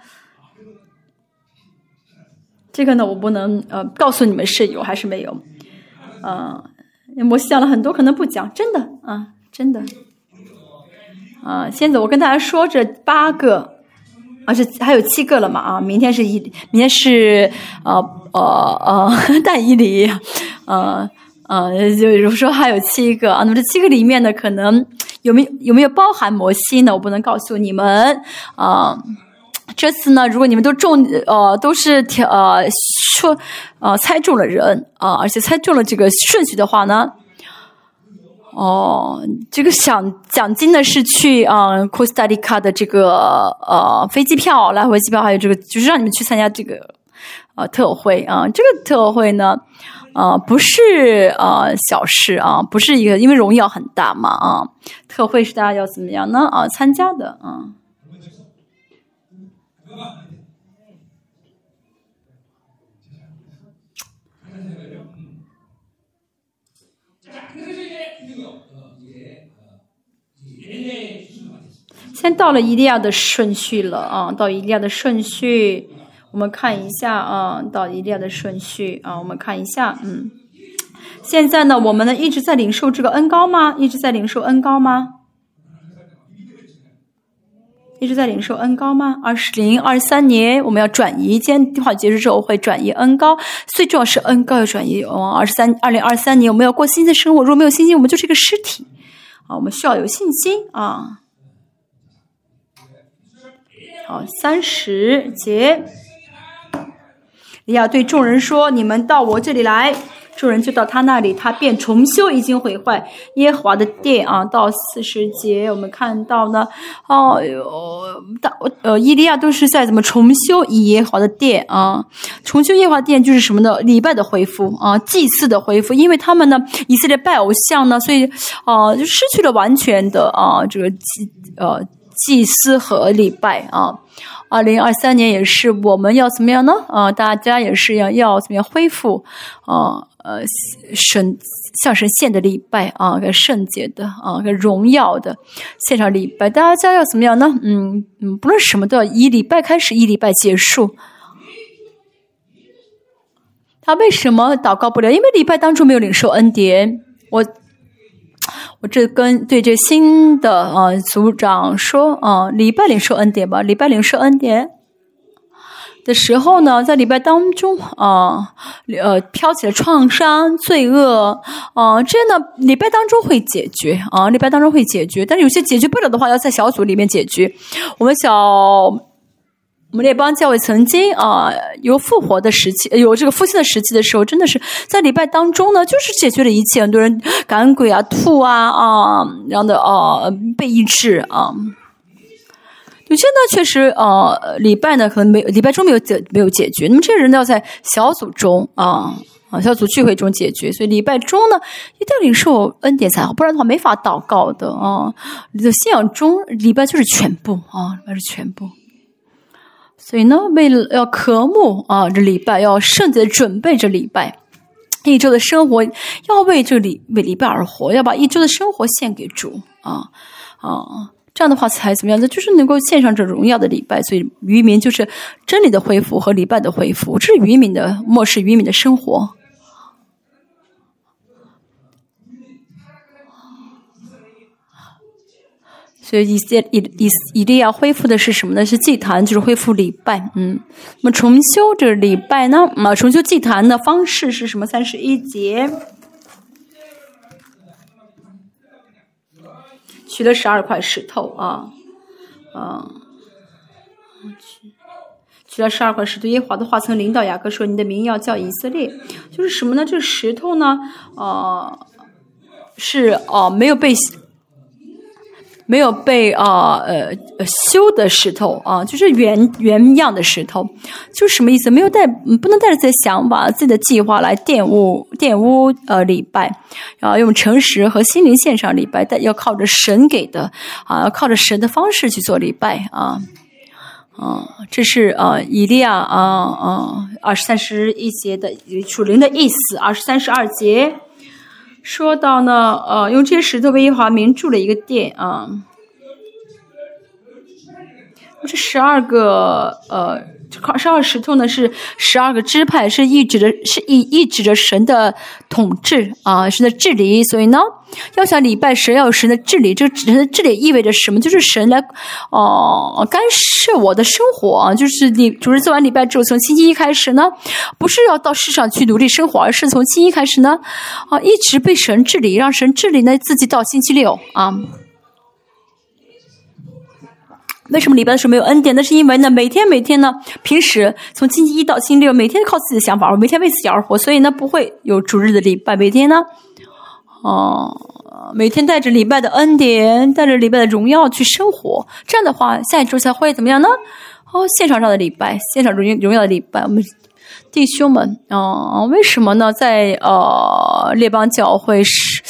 这个呢，我不能呃告诉你们是有还是没有，呃，我讲了很多，可能不讲，真的啊，真的，啊，现在我跟大家说这八个，啊，这还有七个了嘛啊，明天是一，明天是呃呃呃大伊犁，呃呃，就比如说还有七个啊，那么这七个里面呢，可能有没有有没有包含摩西呢？我不能告诉你们啊。这次呢，如果你们都中，呃，都是挑，呃，说，呃，猜中了人啊，而且猜中了这个顺序的话呢，哦，这个奖奖金呢是去啊，s 斯达黎卡的这个呃飞机票来回机票，还有这个就是让你们去参加这个呃特会啊，这个特会呢，啊，不是呃小事啊，不是一个，因为荣耀很大嘛啊，特会是大家要怎么样呢啊参加的啊。先到了伊利亚的顺序了啊，到伊利亚的顺序，我们看一下啊，到伊利亚的顺序啊，我们看一下，嗯，现在呢，我们呢一直在领受这个恩高吗？一直在领受恩高吗？一直在领受恩高吗？二十零二三年我们要转移，今天计划结束之后会转移恩高，最重要是恩高要转移。哦，二十三二零二三年我们要过新的生活，如果没有信心，我们就是一个尸体啊！我们需要有信心啊！好，三十节，你要对众人说：“你们到我这里来。”众人就到他那里，他便重修已经毁坏耶和华的殿啊。到四十节，我们看到呢，哦哟，大呃，伊利亚都是在怎么重修耶和华的殿啊？重修耶和华殿就是什么呢？礼拜的恢复啊，祭祀的恢复。因为他们呢，以色列拜偶像呢，所以啊，就失去了完全的啊，这个祭呃祭司和礼拜啊。二零二三年也是，我们要怎么样呢？啊，大家也是要要怎么样恢复啊？呃神向神献的礼拜啊，个圣洁的啊，个荣耀的献上礼拜，大家要怎么样呢？嗯嗯，不论什么都要以礼拜开始，以礼拜结束。他为什么祷告不了？因为礼拜当中没有领受恩典。我我这跟对这新的啊组长说啊，礼拜领受恩典吧，礼拜领受恩典。的时候呢，在礼拜当中啊，呃，飘起了创伤、罪恶啊，这样的礼拜当中会解决啊，礼拜当中会解决。但是有些解决不了的话，要在小组里面解决。我们小我们列邦教会曾经啊，有复活的时期，有这个复兴的时期的时候，真的是在礼拜当中呢，就是解决了一切。很多人赶鬼啊、吐啊啊，然后的啊被医治啊。有些呢，确实，呃，礼拜呢可能没礼拜中没有解没有解决，那么这些人呢要在小组中啊啊小组聚会中解决，所以礼拜中呢一定要领受恩典才好，不然的话没法祷告的啊。你的信仰中礼拜就是全部啊，那是全部。所以呢，为了要渴慕啊这礼拜，要圣洁的准备这礼拜一周的生活，要为这礼为礼拜而活，要把一周的生活献给主啊啊。这样的话才怎么样？这就是能够献上这荣耀的礼拜。所以渔民就是真理的恢复和礼拜的恢复，这是渔民的漠视渔民的生活。所以以色以以以利亚恢复的是什么呢？是祭坛，就是恢复礼拜。嗯，那么重修这礼拜呢？啊，重修祭坛的方式是什么？三十一节。取了十二块石头啊，啊，取取了十二块石头。耶和华的话曾领导雅各说：“你的名要叫以色列。”就是什么呢？这石头呢？啊，是哦，没有被。没有被啊呃修的石头啊，就是原原样的石头，就是什么意思？没有带，不能带着自己的想法、自己的计划来玷污玷污呃礼拜，然后用诚实和心灵献上礼拜，但要靠着神给的啊，靠着神的方式去做礼拜啊啊，这是啊以利亚啊啊二十三十一节的属灵的意思，二十三十二节。说到呢，呃，用这些石头为耶华名筑了一个殿啊。这十二个呃，十二石头呢是十二个支派，是意指着是意意指着神的统治啊，神的治理。所以呢，要想礼拜神，要有神的治理。这神的治理意味着什么？就是神来哦干涉我的生活啊。就是你主日做完礼拜之后，从星期一开始呢，不是要到世上去努力生活，而是从星期一开始呢，啊，一直被神治理，让神治理呢自己到星期六啊。为什么礼拜的时候没有恩典？那是因为呢，每天每天呢，平时从星期一到星期六，每天都靠自己的想法，每天为自己而活，所以呢，不会有主日的礼拜。每天呢，哦，每天带着礼拜的恩典，带着礼拜的荣耀去生活，这样的话，下一周才会怎么样呢？哦，现场上的礼拜，现场荣荣耀的礼拜，我们。弟兄们，啊，为什么呢？在呃列邦教会是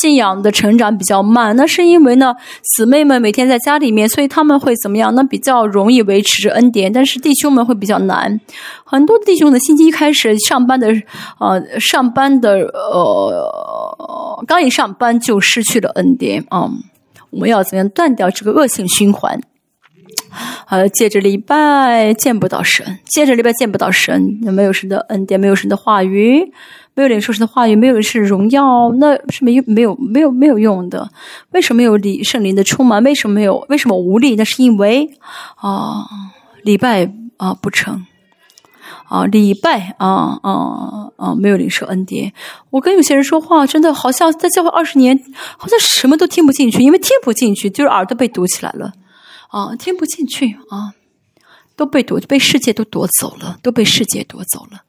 信仰的成长比较慢，那是因为呢，姊妹们每天在家里面，所以他们会怎么样？那比较容易维持着恩典，但是弟兄们会比较难。很多弟兄的星期一开始上班的，呃，上班的，呃，刚一上班就失去了恩典啊！我们要怎样断掉这个恶性循环？呃，借着礼拜见不到神，借着礼拜见不到神，没有神的恩典，没有神的话语，没有领受神的话语，没有是荣耀，那是没有没有没有没有用的。为什么没有礼圣灵的充满？为什么没有？为什么无力？那是因为啊，礼拜啊不成。啊，礼拜啊啊啊，没有领受恩典。我跟有些人说话，真的好像在教会二十年，好像什么都听不进去，因为听不进去，就是耳朵被堵起来了。啊，听不进去啊，都被夺，被世界都夺走了，都被世界夺走了。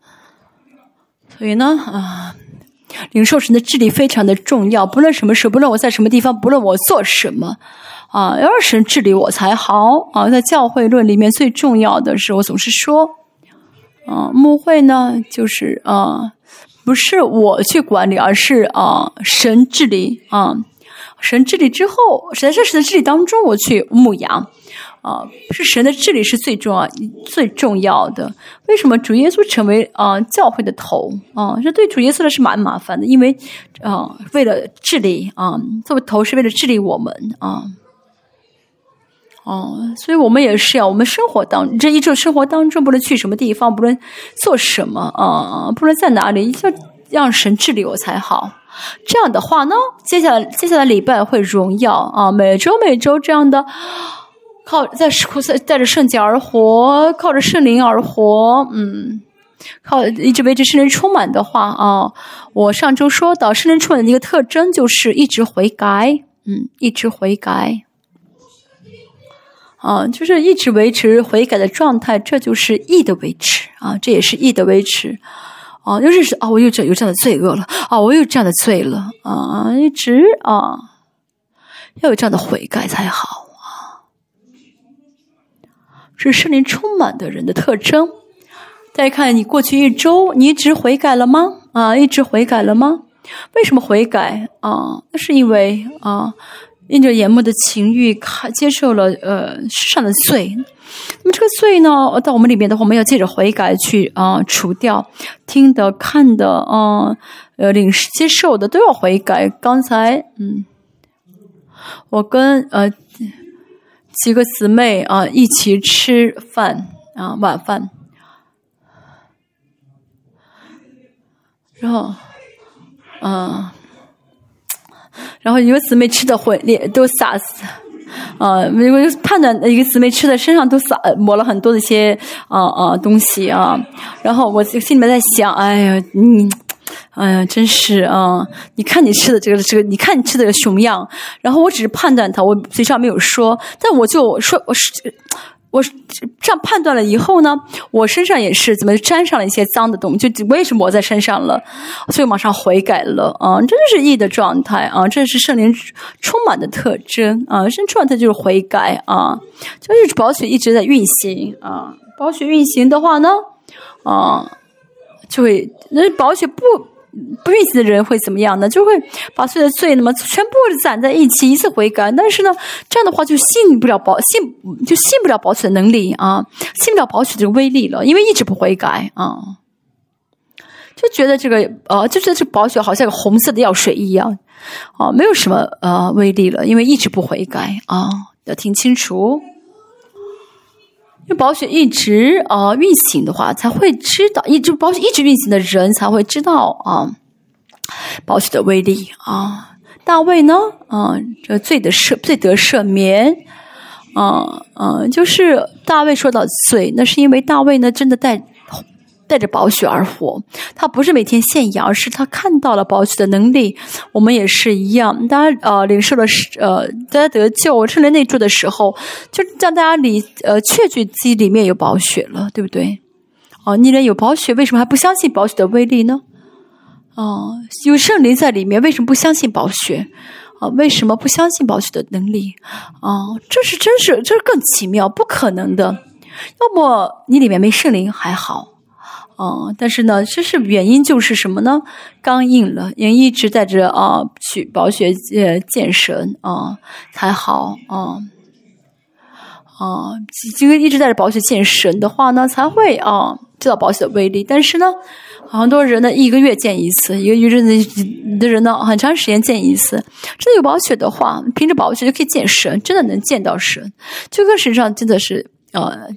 所以呢，啊，领受神的智力非常的重要。不论什么时候，不论我在什么地方，不论我做什么，啊，要是神治理我才好。啊，在教会论里面最重要的是，我总是说。啊，牧会呢，就是啊，不是我去管理，而是啊，神治理啊，神治理之后，神在神的治理当中，我去牧羊啊，是神的治理是最重要、最重要的。为什么主耶稣成为啊教会的头啊？这对主耶稣来是蛮麻烦的，因为啊，为了治理啊，作为头是为了治理我们啊。哦，所以我们也是啊，我们生活当这一周生活当中，不论去什么地方，不论做什么啊，不论在哪里，要让神治理我才好。这样的话呢，接下来接下来礼拜会荣耀啊，每周每周这样的靠在在带着圣洁而活，靠着圣灵而活，嗯，靠一直维持圣灵充满的话啊，我上周说到圣灵充满的一个特征就是一直悔改，嗯，一直悔改。啊，就是一直维持悔改的状态，这就是义的维持啊，这也是义的维持啊。又认识啊，我又这有这样的罪恶了啊，我有这样的罪了啊，一直啊，要有这样的悔改才好。是圣灵充满的人的特征。再看你过去一周，你一直悔改了吗？啊，一直悔改了吗？为什么悔改啊？那是因为啊。因着眼目的情欲，看接受了呃世上的罪，那么这个罪呢，到我们里面的话，我们要借着悔改去啊除掉，听的、看的啊，呃领接受的都要悔改。刚才嗯，我跟呃几个姊妹啊一起吃饭啊晚饭，然后嗯。然后一个姊妹吃的混脸都撒，啊，因为判断一个姊妹吃的身上都撒抹了很多的一些啊啊东西啊。然后我心里面在想，哎呀，你，哎呀，真是啊！你看你吃的这个这个，你看你吃的熊样。然后我只是判断他，我嘴上没有说，但我就说我是。我这样判断了以后呢，我身上也是怎么沾上了一些脏的东西，就我也是抹在身上了，所以马上悔改了啊！真的是义的状态啊！这是圣灵充满的特征啊！圣状态就是悔改啊！就是宝血一直在运行啊！宝血运行的话呢，啊，就会那宝血不。不运行的人会怎么样呢？就会把所有的罪那么全部攒在一起，一次悔改。但是呢，这样的话就信不了保信，就信不了保取的能力啊，信不了保取这个威力了，因为一直不悔改啊，就觉得这个呃，就觉得这保血好像个红色的药水一样啊，没有什么呃威力了，因为一直不悔改啊，要听清楚。因为保血一直啊运行的话，才会知道一直保血一直运行的人才会知道啊保血的威力啊。大卫呢，啊这罪得赦罪得赦免，啊啊就是大卫说到罪，那是因为大卫呢真的带。带着宝血而活，他不是每天献羊，而是他看到了宝血的能力。我们也是一样，大家呃领受了呃大家得救，趁着内住的时候，就让大家里呃确据自己里面有宝血了，对不对？哦，你人有宝血，为什么还不相信宝血的威力呢？哦，有圣灵在里面，为什么不相信宝血？啊，为什么不相信宝血的能力？啊，这是真是这是更奇妙，不可能的。要么你里面没圣灵还好。哦，但是呢，这是原因就是什么呢？刚硬了，人一直带着啊去保血呃健神啊才好啊啊，这个一直带着保血健神的话呢，才会啊知道保血的威力。但是呢，很多人呢一个月见一次，一个月的的人呢很长时间见一次。真的有保血的话，凭着保血就可以见神，真的能见到神，就跟神上真的是呃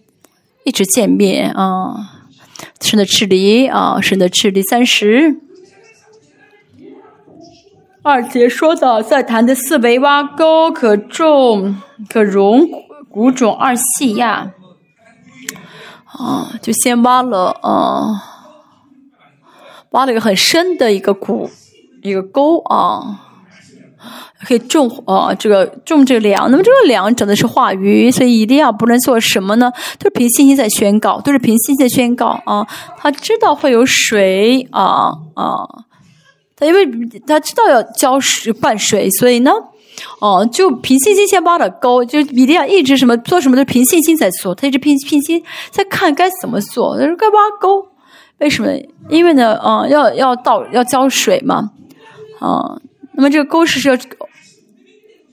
一直见面啊。生的赤梨啊，生的赤梨三十。二节说到，在谈的四围挖沟，可种可容谷种二细亚。啊，就先挖了啊，挖了一个很深的一个谷，一个沟啊。可以种啊，这个种这个粮。那么这个粮讲的是话语，所以一定要不能做什么呢？都是凭信心在宣告，都是凭信心在宣告啊。他知道会有水啊啊，他因为他知道要浇水灌水，所以呢，哦，就凭信心先挖了沟，就一定要一直什么做什么都凭信心在做，他一直凭凭心在看该怎么做，他说该挖沟，为什么？因为呢，啊，要要倒要浇水嘛，啊。那么这个沟是是要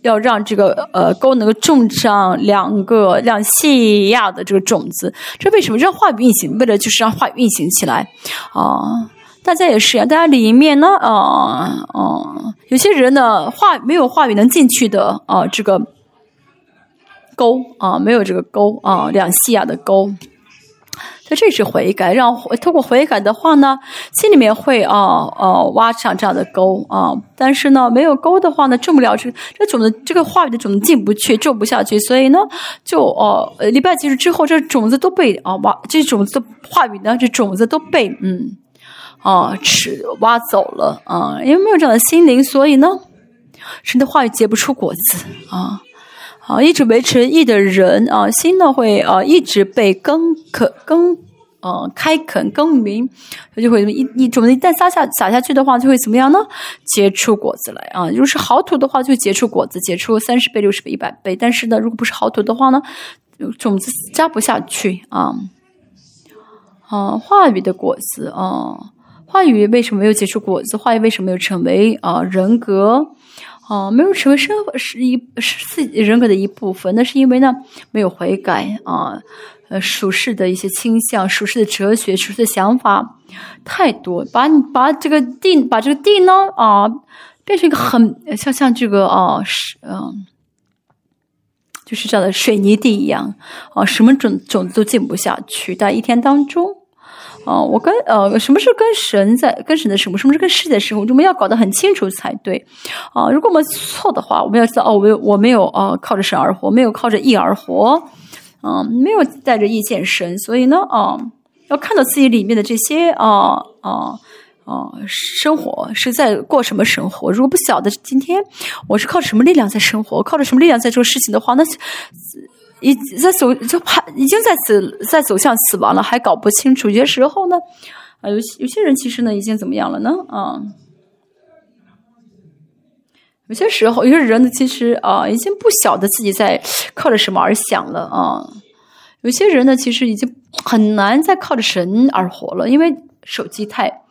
要让这个呃沟能够种上两个两细亚的这个种子，这为什么让话语运行？为了就是让话运行起来啊！大家也是啊，大家里面呢啊啊，有些人呢话没有话语能进去的啊，这个沟啊没有这个沟啊两细亚的沟。这是悔改，让通过悔改的话呢，心里面会啊啊挖上这样的沟啊，但是呢，没有沟的话呢，种不了这这种子，这个话语的种子进不去，种不下去，所以呢，就哦，礼拜结束之后，这种子都被啊挖，这种子的话语呢，这种子都被嗯啊吃挖走了啊，因为没有这样的心灵，所以呢，神的话语结不出果子啊。啊，一直维持义的人啊，心呢会啊一直被耕垦耕，呃开垦耕耘，它就会一一种一旦撒下撒下去的话，就会怎么样呢？结出果子来啊！如果是好土的话，就结出果子，结出三十倍、六十倍、一百倍。但是呢，如果不是好土的话呢，种子扎不下去啊。啊，话语的果子啊，话语为什么没有结出果子？话语为什么没有成为啊人格？哦，没有成为生是一是自己人格的一部分，那是因为呢没有悔改啊，呃，属世的一些倾向、属世的哲学、属世的想法太多，把你把这个地把这个地呢啊变成一个很像像这个啊是嗯，就是这样的水泥地一样啊，什么种种子都进不下去，在一天当中。哦，我跟呃，什么是跟神在跟神的生活，什么是跟世界的生活，我们要搞得很清楚才对。啊，如果我们错的话，我们要知道哦，我我没有啊，靠着神而活，没有靠着义而活，嗯，没有带着意见神，所以呢，啊，要看到自己里面的这些啊啊啊生活是在过什么生活。如果不晓得今天我是靠什么力量在生活，靠着什么力量在做事情的话，那。已在走就怕已经在死在走向死亡了，还搞不清楚。有些时候呢，啊，有有些人其实呢已经怎么样了呢？啊，有些时候有些人呢其实啊已经不晓得自己在靠着什么而想了啊。有些人呢其实已经很难再靠着神而活了，因为手机太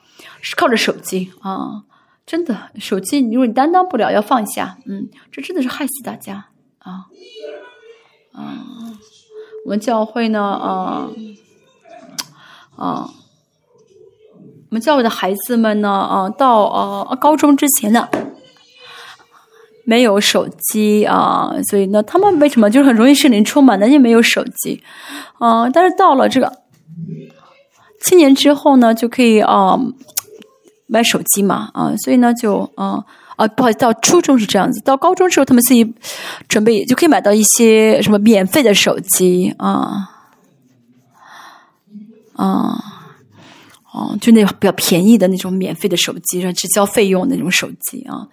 是靠着手机啊，真的手机，如果你担当不了，要放下。嗯，这真的是害死大家啊。啊，我们教会呢，啊，啊，我们教会的孩子们呢，啊，到啊高中之前呢，没有手机啊，所以呢，他们为什么就很容易心灵充满呢？因为没有手机，啊，但是到了这个七年之后呢，就可以啊买手机嘛，啊，所以呢，就啊。啊，不好意思，到初中是这样子，到高中之后，他们自己准备就可以买到一些什么免费的手机啊，啊，哦，就那比较便宜的那种免费的手机，然后只交费用那种手机啊。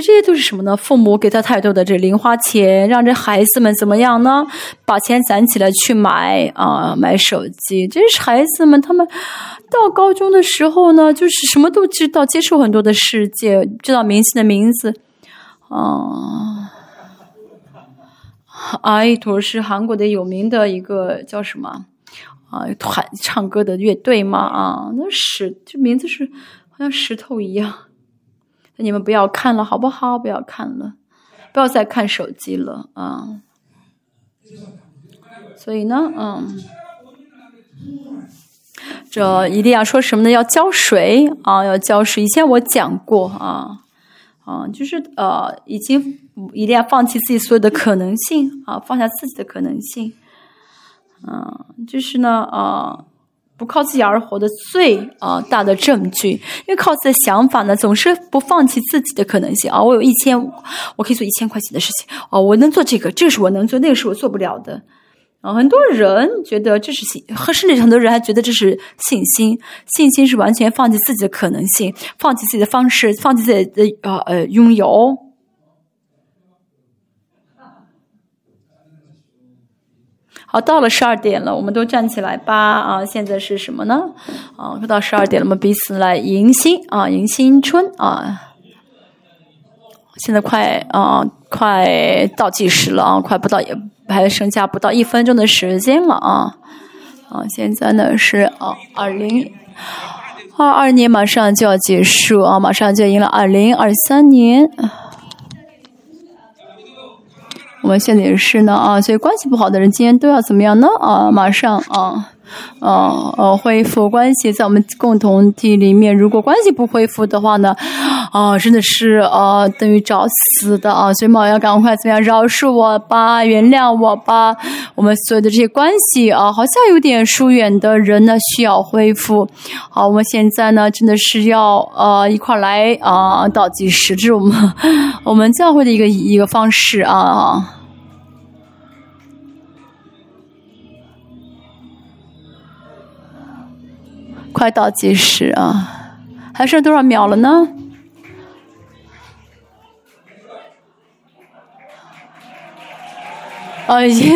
这些都是什么呢？父母给他太多的这零花钱，让这孩子们怎么样呢？把钱攒起来去买啊，买手机。这是孩子们他们到高中的时候呢，就是什么都知道，接触很多的世界，知道明星的名字啊。爱图是韩国的有名的一个叫什么啊？团唱歌的乐队嘛啊，那石这名字是好像石头一样。你们不要看了，好不好？不要看了，不要再看手机了啊！所以呢，嗯，这一定要说什么呢？要浇水啊，要浇水。以前我讲过啊，啊，就是呃，已经一定要放弃自己所有的可能性啊，放下自己的可能性，嗯，就是呢，啊。不靠自己而活的最啊大的证据。因为靠自己的想法呢，总是不放弃自己的可能性啊。我有一千，我可以做一千块钱的事情哦，我能做这个，这个是我能做，那个是我做不了的。啊，很多人觉得这是信，甚至很多人还觉得这是信心。信心是完全放弃自己的可能性，放弃自己的方式，放弃自己的呃呃拥有。好，到了十二点了，我们都站起来吧。啊，现在是什么呢？啊，快到十二点了，我们彼此来迎新啊，迎新春啊。现在快啊，快倒计时了啊，快不到也。还剩下不到一分钟的时间了啊！啊，现在呢是啊，二零二二年马上就要结束啊，马上就迎了二零二三年。我们现在也是呢啊，所以关系不好的人今天都要怎么样呢？啊，马上啊。哦哦，恢复关系在我们共同体里面。如果关系不恢复的话呢，啊，真的是啊，等于找死的啊！所以，嘛要赶快怎么样饶恕我吧，原谅我吧。我们所有的这些关系啊，好像有点疏远的人呢，需要恢复。好，我们现在呢，真的是要呃一块来啊倒计时，这是我们 (laughs) 我们教会的一个一个方式啊。快倒计时啊！还剩多少秒了呢？啊，已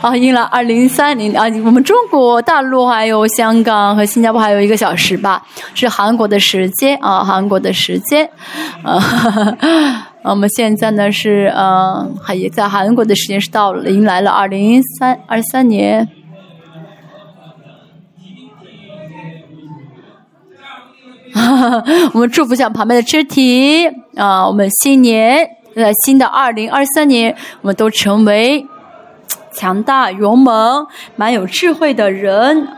啊，(laughs) 赢了二零三零啊！我们中国大陆还有香港和新加坡还有一个小时吧，是韩国的时间啊，韩国的时间啊。(laughs) 我们现在呢是嗯，还在韩国的时间是到了，迎来了二零三二三年。(laughs) 我们祝福一下旁边的肢体啊！我们新年在新的二零二三年，我们都成为强大、勇猛、蛮有智慧的人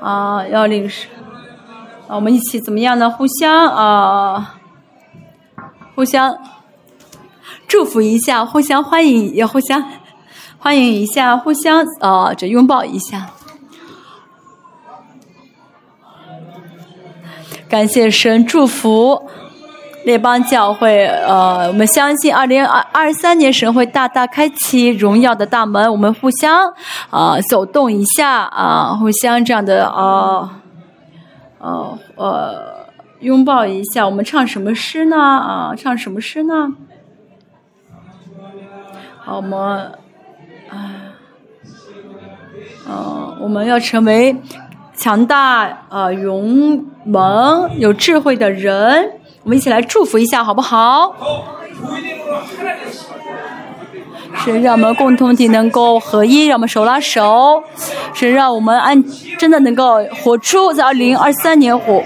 啊！要领受啊！我们一起怎么样呢？互相啊，互相祝福一下，互相欢迎，也互相欢迎一下，互相啊，这拥抱一下。感谢神祝福列邦教会，呃，我们相信二零二二三年神会大大开启荣耀的大门，我们互相啊走动一下啊，互相这样的啊，呃呃拥抱一下。我们唱什么诗呢？啊，唱什么诗呢？好，我们啊，嗯，我们要成为。强大、呃，勇猛、有智慧的人，我们一起来祝福一下，好不好？是让我们共同体能够合一，让我们手拉手，是让我们按真的能够活出在二零二三年活，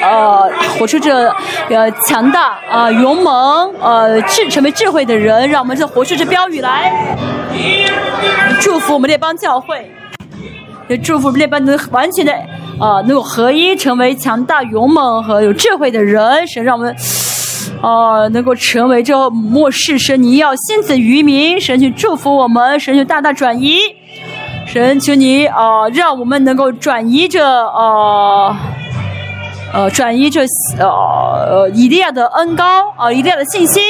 呃，活出这呃强大、啊勇猛、呃智成为智慧的人，让我们这活出这标语来，祝福我们这帮教会。也祝福列班能完全的啊，能够合一，成为强大、勇猛和有智慧的人。神让我们啊，能够成为这末世神，你要先子于民。神去祝福我们，神就大大转移。神求你啊，让我们能够转移这啊呃转移这呃以利亚的恩高啊，以利亚的信心。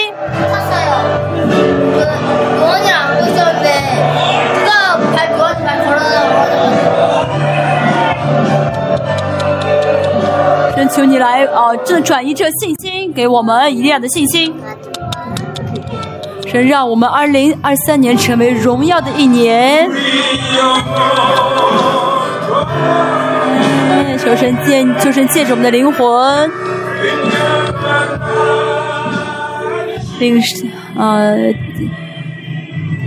神求你来啊，这转移这信心给我们以利亚的信心。神让我们二零二三年成为荣耀的一年。求神借，求神借着我们的灵魂，领呃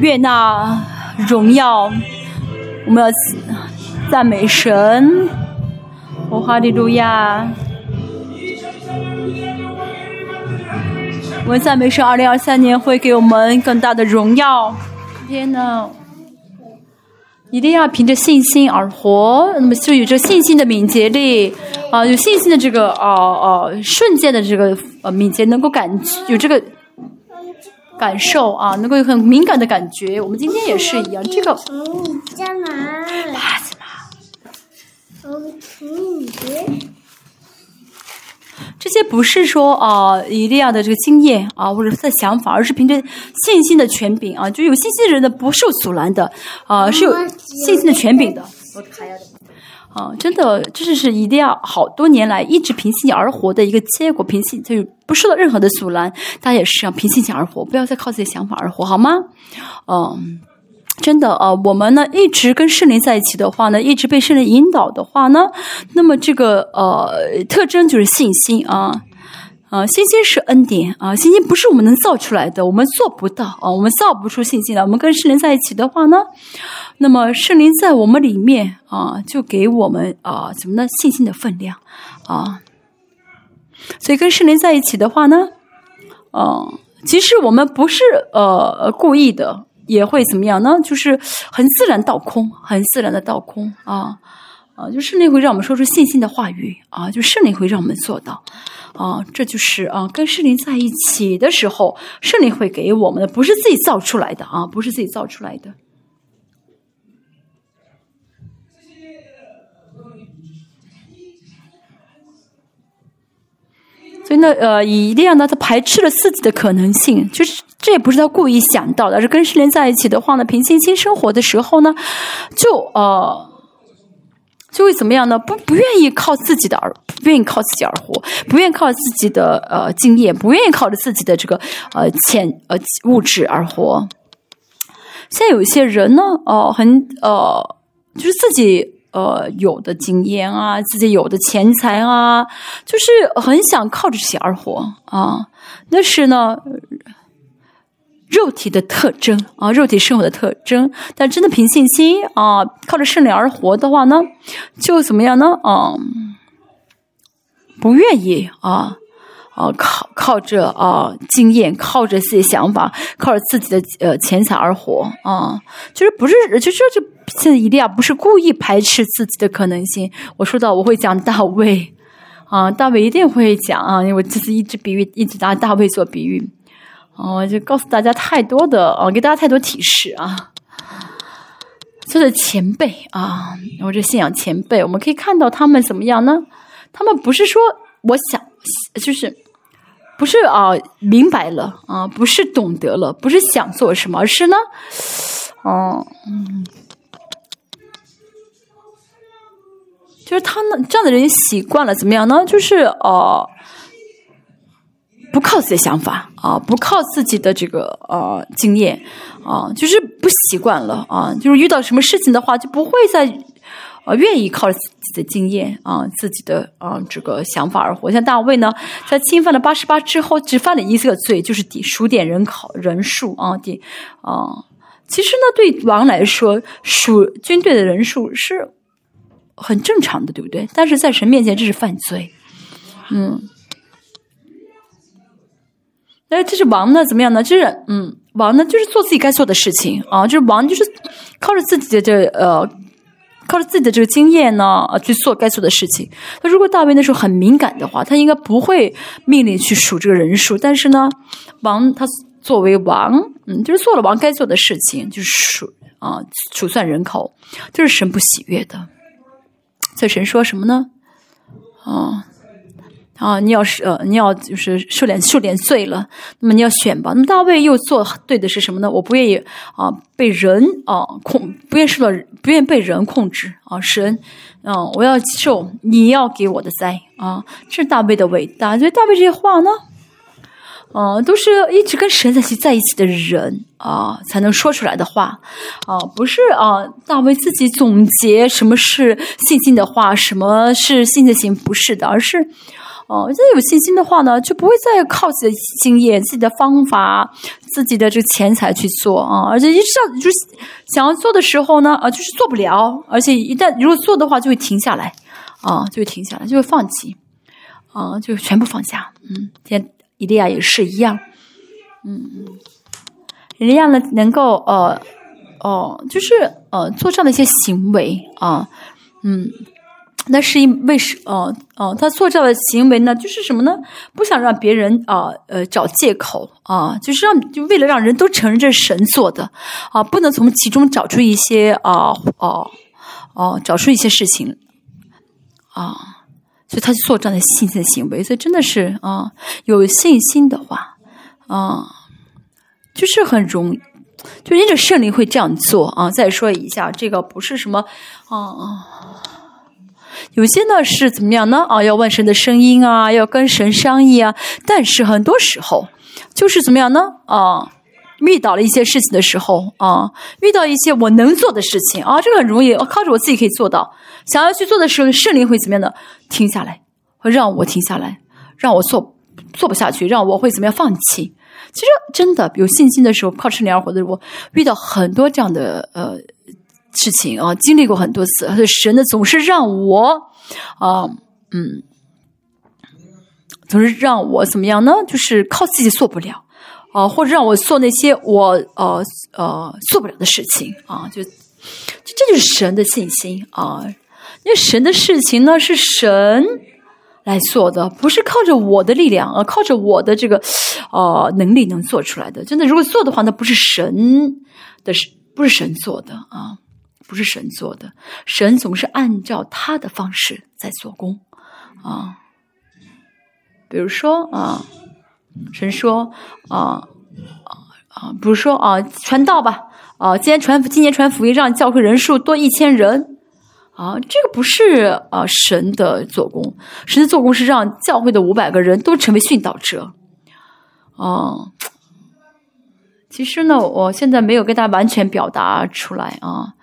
悦纳荣耀。我们要赞美神，哦哈利路亚！我们赞美神，二零二三年会给我们更大的荣耀。天呐，一定要凭着信心而活，那么就有着信心的敏捷力啊，有信心的这个啊啊瞬间的这个呃敏捷，能够感有这个。感受啊，能够有很敏感的感觉。我们今天也是一样，这个。这些不是说啊，一定要的这个经验啊，或者他的想法，而是凭着信心的权柄啊，就有信心的人呢，不受阻拦的啊，是有信心的权柄的。啊，真的，这是是一定要好多年来一直凭信心而活的一个结果，凭信就是不受到任何的阻拦。大家也是要凭信心而活，不要再靠自己的想法而活，好吗？嗯。真的啊，我们呢一直跟圣灵在一起的话呢，一直被圣灵引导的话呢，那么这个呃特征就是信心啊啊，信心是恩典啊，信心不是我们能造出来的，我们做不到啊，我们造不出信心来。我们跟圣灵在一起的话呢，那么圣灵在我们里面啊，就给我们啊怎么呢信心的分量啊，所以跟圣灵在一起的话呢，嗯，其实我们不是呃故意的。也会怎么样呢？就是很自然倒空，很自然的倒空啊啊！就圣灵会让我们说出信心的话语啊，就圣灵会让我们做到啊，这就是啊，跟圣灵在一起的时候，圣灵会给我们的，不是自己造出来的啊，不是自己造出来的。所以呢，呃，以这样呢，他排斥了自己的可能性，就是这也不是他故意想到的，而是跟失联在一起的话呢，平静心生活的时候呢，就呃，就会怎么样呢？不不愿意靠自己的而不愿意靠自己而活，不愿意靠自己的呃经验，不愿意靠着自己的这个呃钱呃物质而活。现在有一些人呢，哦，很呃，就是自己。呃，有的经验啊，自己有的钱财啊，就是很想靠着这些而活啊。那是呢，肉体的特征啊，肉体生活的特征。但真的凭信心啊，靠着圣灵而活的话呢，就怎么样呢？啊，不愿意啊。啊，靠靠着啊经验，靠着自己想法，靠着自己的呃钱财而活啊，就是不是，就是就现在一定要不是故意排斥自己的可能性。我说到我会讲大卫啊，大卫一定会讲啊，因为我这次一直比喻，一直拿大卫做比喻啊，就告诉大家太多的啊，给大家太多提示啊。这是前辈啊，我这信仰前辈，我们可以看到他们怎么样呢？他们不是说我想，就是。不是啊，明白了啊，不是懂得了，不是想做什么，而是呢，哦，嗯，就是他们，这样的人习惯了怎么样呢？就是呃，不靠自己的想法啊，不靠自己的这个呃经验啊，就是不习惯了啊，就是遇到什么事情的话，就不会再。啊，愿意靠自己的经验啊，自己的啊这个想法而活。像大卫呢，在侵犯了八十八之后，只犯了一个罪，就是抵数点人口人数啊，抵啊。其实呢，对王来说，数军队的人数是很正常的，对不对？但是在神面前，这是犯罪。嗯，那这是王呢？怎么样呢？就是嗯，王呢，就是做自己该做的事情啊，就是王就是靠着自己的这呃。靠着自己的这个经验呢，啊，去做该做的事情。他如果大卫那时候很敏感的话，他应该不会命令去数这个人数。但是呢，王他作为王，嗯，就是做了王该做的事情，就是数啊，数算人口，这是神不喜悦的。所以神说什么呢？啊。啊，你要是呃，你要就是受点受点罪了，那么你要选吧。那么大卫又做对的是什么呢？我不愿意啊被人啊控，不愿受到不愿被人控制啊神，啊，我要受你要给我的灾啊，这是大卫的伟大。所以大卫这些话呢，嗯，都是一直跟神在一起在一起的人啊才能说出来的话啊，不是啊大卫自己总结什么是信心的话，什么是信的行，不是的，而是。哦，现在有信心的话呢，就不会再靠自己的经验、自己的方法、自己的这个钱财去做啊，而且一上就是想要做的时候呢，啊，就是做不了，而且一旦如果做的话，就会停下来，啊，就会停下来，就会放弃，啊，就全部放下。嗯，天伊利亚也是一样，嗯嗯，伊利亚呢，能够呃哦，就是呃做这样的一些行为啊，嗯。那是因为是哦哦，他做这样的行为呢，就是什么呢？不想让别人啊呃找借口啊，就是让就为了让人都承认这是神做的啊，不能从其中找出一些啊哦哦找出一些事情啊，所以他去做这样的信心的行为，所以真的是啊，有信心的话啊，就是很容易，就因着圣灵会这样做啊。再说一下，这个不是什么啊啊。有些呢是怎么样呢？啊，要问神的声音啊，要跟神商议啊。但是很多时候就是怎么样呢？啊，遇到了一些事情的时候啊，遇到一些我能做的事情啊，这个很容易，我靠着我自己可以做到。想要去做的时候，圣灵会怎么样的？停下来，让我停下来，让我做做不下去，让我会怎么样放弃？其实真的有信心的时候，靠圣灵而活的我遇到很多这样的呃。事情啊，经历过很多次，神呢总是让我啊，嗯，总是让我怎么样呢？就是靠自己做不了啊，或者让我做那些我呃呃做不了的事情啊，就这就是神的信心啊。因为神的事情呢是神来做的，不是靠着我的力量啊，靠着我的这个呃能力能做出来的。真的，如果做的话，那不是神的，是不是神做的啊？不是神做的，神总是按照他的方式在做工啊。比如说啊，神说啊啊啊，比如说啊，传道吧啊，今天传今年传福音，让教会人数多一千人啊，这个不是啊神的做工，神的做工是让教会的五百个人都成为殉道者啊。其实呢，我现在没有跟大家完全表达出来啊。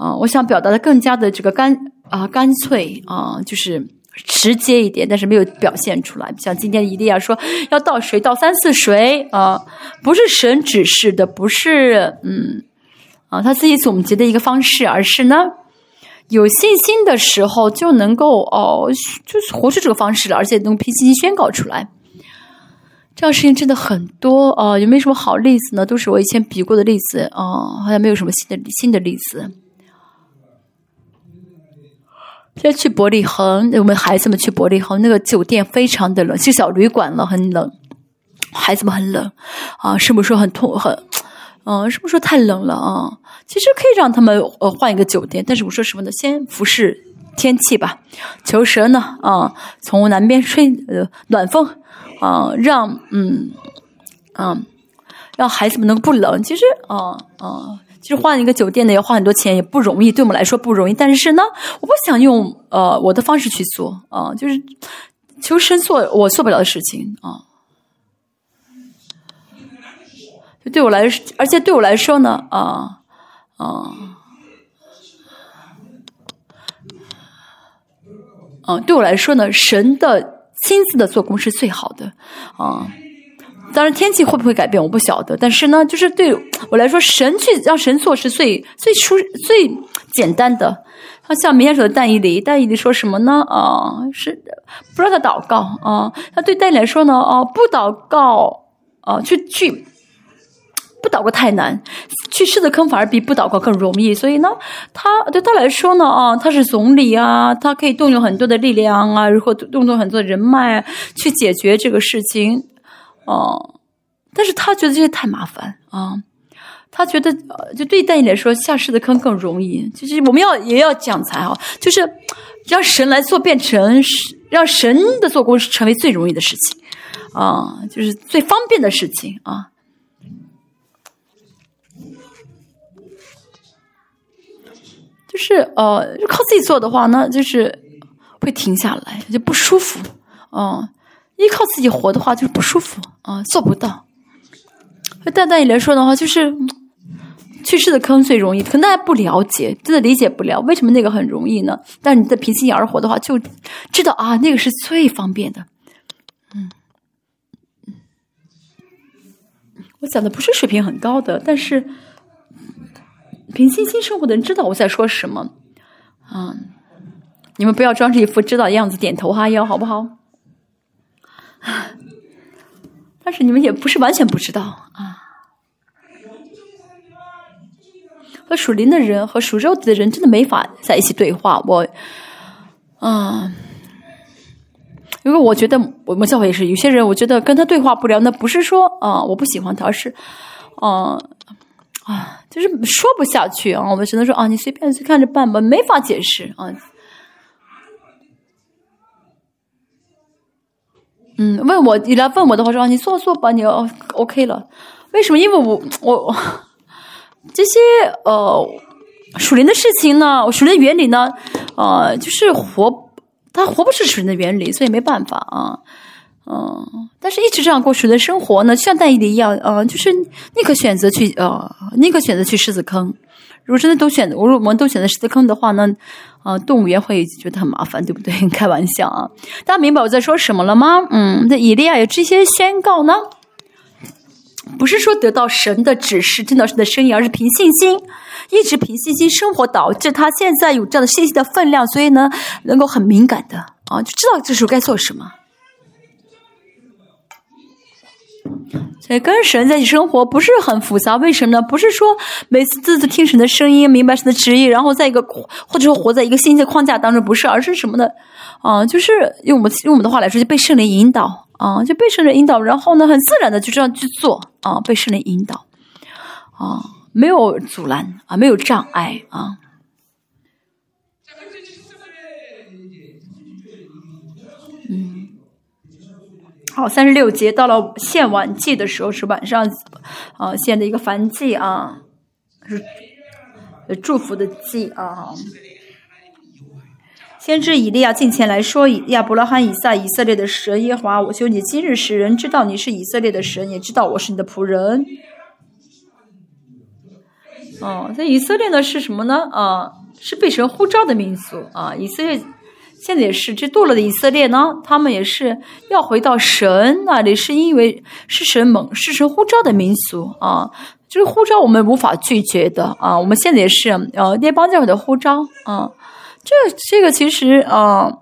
啊，我想表达的更加的这个干啊干脆啊，就是直接一点，但是没有表现出来。像今天伊利亚说要倒水倒三次水啊，不是神指示的，不是嗯啊他自己总结的一个方式，而是呢有信心的时候就能够哦，就是活出这个方式了，而且能凭信心宣告出来。这样事情真的很多啊，有没有什么好例子呢？都是我以前比过的例子啊，好像没有什么新的新的例子。先去伯利恒，我们孩子们去伯利恒，那个酒店非常的冷，是小旅馆了，很冷，孩子们很冷啊。师母说很痛，很，嗯，师母说太冷了啊。其实可以让他们呃换一个酒店，但是我说什么呢？先服侍天气吧，求神呢啊，从南边吹呃暖风啊，让嗯嗯，让孩子们能不冷。其实啊啊。其实换一个酒店呢，要花很多钱，也不容易。对我们来说不容易，但是呢，我不想用呃我的方式去做啊，就是求神做我做不了的事情啊。就对我来说，而且对我来说呢，啊啊啊，对我来说呢，神的亲自的做工是最好的啊。当然，天气会不会改变，我不晓得。但是呢，就是对我来说，神去让神做是最最舒最简单的。他像明天说的但以理，但以理说什么呢？啊，是不让他祷告啊。他对戴来说呢，啊，不祷告啊，去去不祷告太难，去试的坑反而比不祷告更容易。所以呢，他对他来说呢，啊，他是总理啊，他可以动用很多的力量啊，如何动用很多的人脉去解决这个事情。哦，但是他觉得这些太麻烦啊，他觉得就对待你来说下世的坑更容易。就是我们要也要讲才哈，就是让神来做，变成让神的做工是成为最容易的事情啊，就是最方便的事情啊。就是呃，靠自己做的话，那就是会停下来，就不舒服啊。依靠自己活的话就是不舒服啊，做不到。淡淡来说的话，就是去世的坑最容易，可能大家不了解，真的理解不了为什么那个很容易呢？但是你在平心而活的话，就知道啊，那个是最方便的。嗯，我讲的不是水平很高的，但是平心心生活的人知道我在说什么。嗯，你们不要装着一副知道的样子，点头哈腰，好不好？(laughs) 但是你们也不是完全不知道啊。和属灵的人和属肉体的人真的没法在一起对话。我，啊，因为我觉得我们教会也是有些人，我觉得跟他对话不了，那不是说啊我不喜欢他，而是，啊啊，就是说不下去啊。我们只能说啊，你随便去看着办吧，没法解释啊。嗯，问我你来问我的话说你做做吧，你要 OK 了。为什么？因为我我 (laughs) 这些呃属灵的事情呢，属灵的原理呢，呃，就是活它活不是属灵的原理，所以没办法啊。嗯，但是一直这样过属灵的生活呢，像戴伊里一样，呃，就是宁可选择去呃，宁可选择去狮子坑。如果真的都选，如果我们都选择狮子坑的话呢，呃，动物园会觉得很麻烦，对不对？(laughs) 开玩笑啊！大家明白我在说什么了吗？嗯，那以利亚有这些宣告呢，不是说得到神的指示，听到神的声音，而是凭信心，一直凭信心生活，导致他现在有这样的信息的分量，所以呢，能够很敏感的啊，就知道这时候该做什么。所以跟神在一起生活不是很复杂，为什么呢？不是说每次字字听神的声音，明白神的旨意，然后在一个或者说活在一个新的框架当中，不是，而是什么呢？啊，就是用我们用我们的话来说，就被圣灵引导啊，就被圣灵引导，然后呢，很自然的就这样去做啊，被圣灵引导啊，没有阻拦啊，没有障碍啊。好，三十六节到了献晚祭的时候是晚上，啊，献的一个燔祭啊，是祝福的祭啊。先知以利亚进前来说：“亚伯拉罕、以撒、以色列的神耶和华，我求你今日使人知道你是以色列的神，也知道我是你的仆人。”哦，这以色列呢是什么呢？啊，是被神呼召的民族啊，以色列。现在也是，这堕落的以色列呢，他们也是要回到神那里，是因为是神蒙是神呼召的民族啊，就是呼召我们无法拒绝的啊。我们现在也是呃列邦教会的呼召啊，这这个其实啊，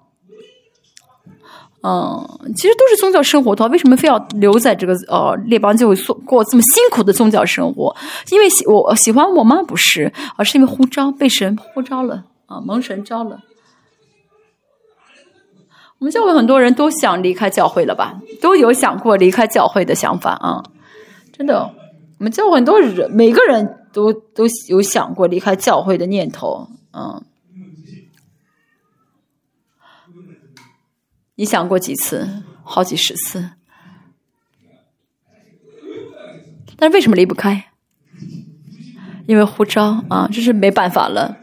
嗯，其实都是宗教生活的话，为什么非要留在这个呃列邦教会过过这么辛苦的宗教生活？因为喜我喜欢我吗？不是，而是因为呼召被神呼召了啊，蒙神召了。我们教会很多人都想离开教会了吧？都有想过离开教会的想法啊！真的，我们教会很多人，每个人都都有想过离开教会的念头。嗯，你想过几次？好几十次。但是为什么离不开？因为呼召啊，这是没办法了。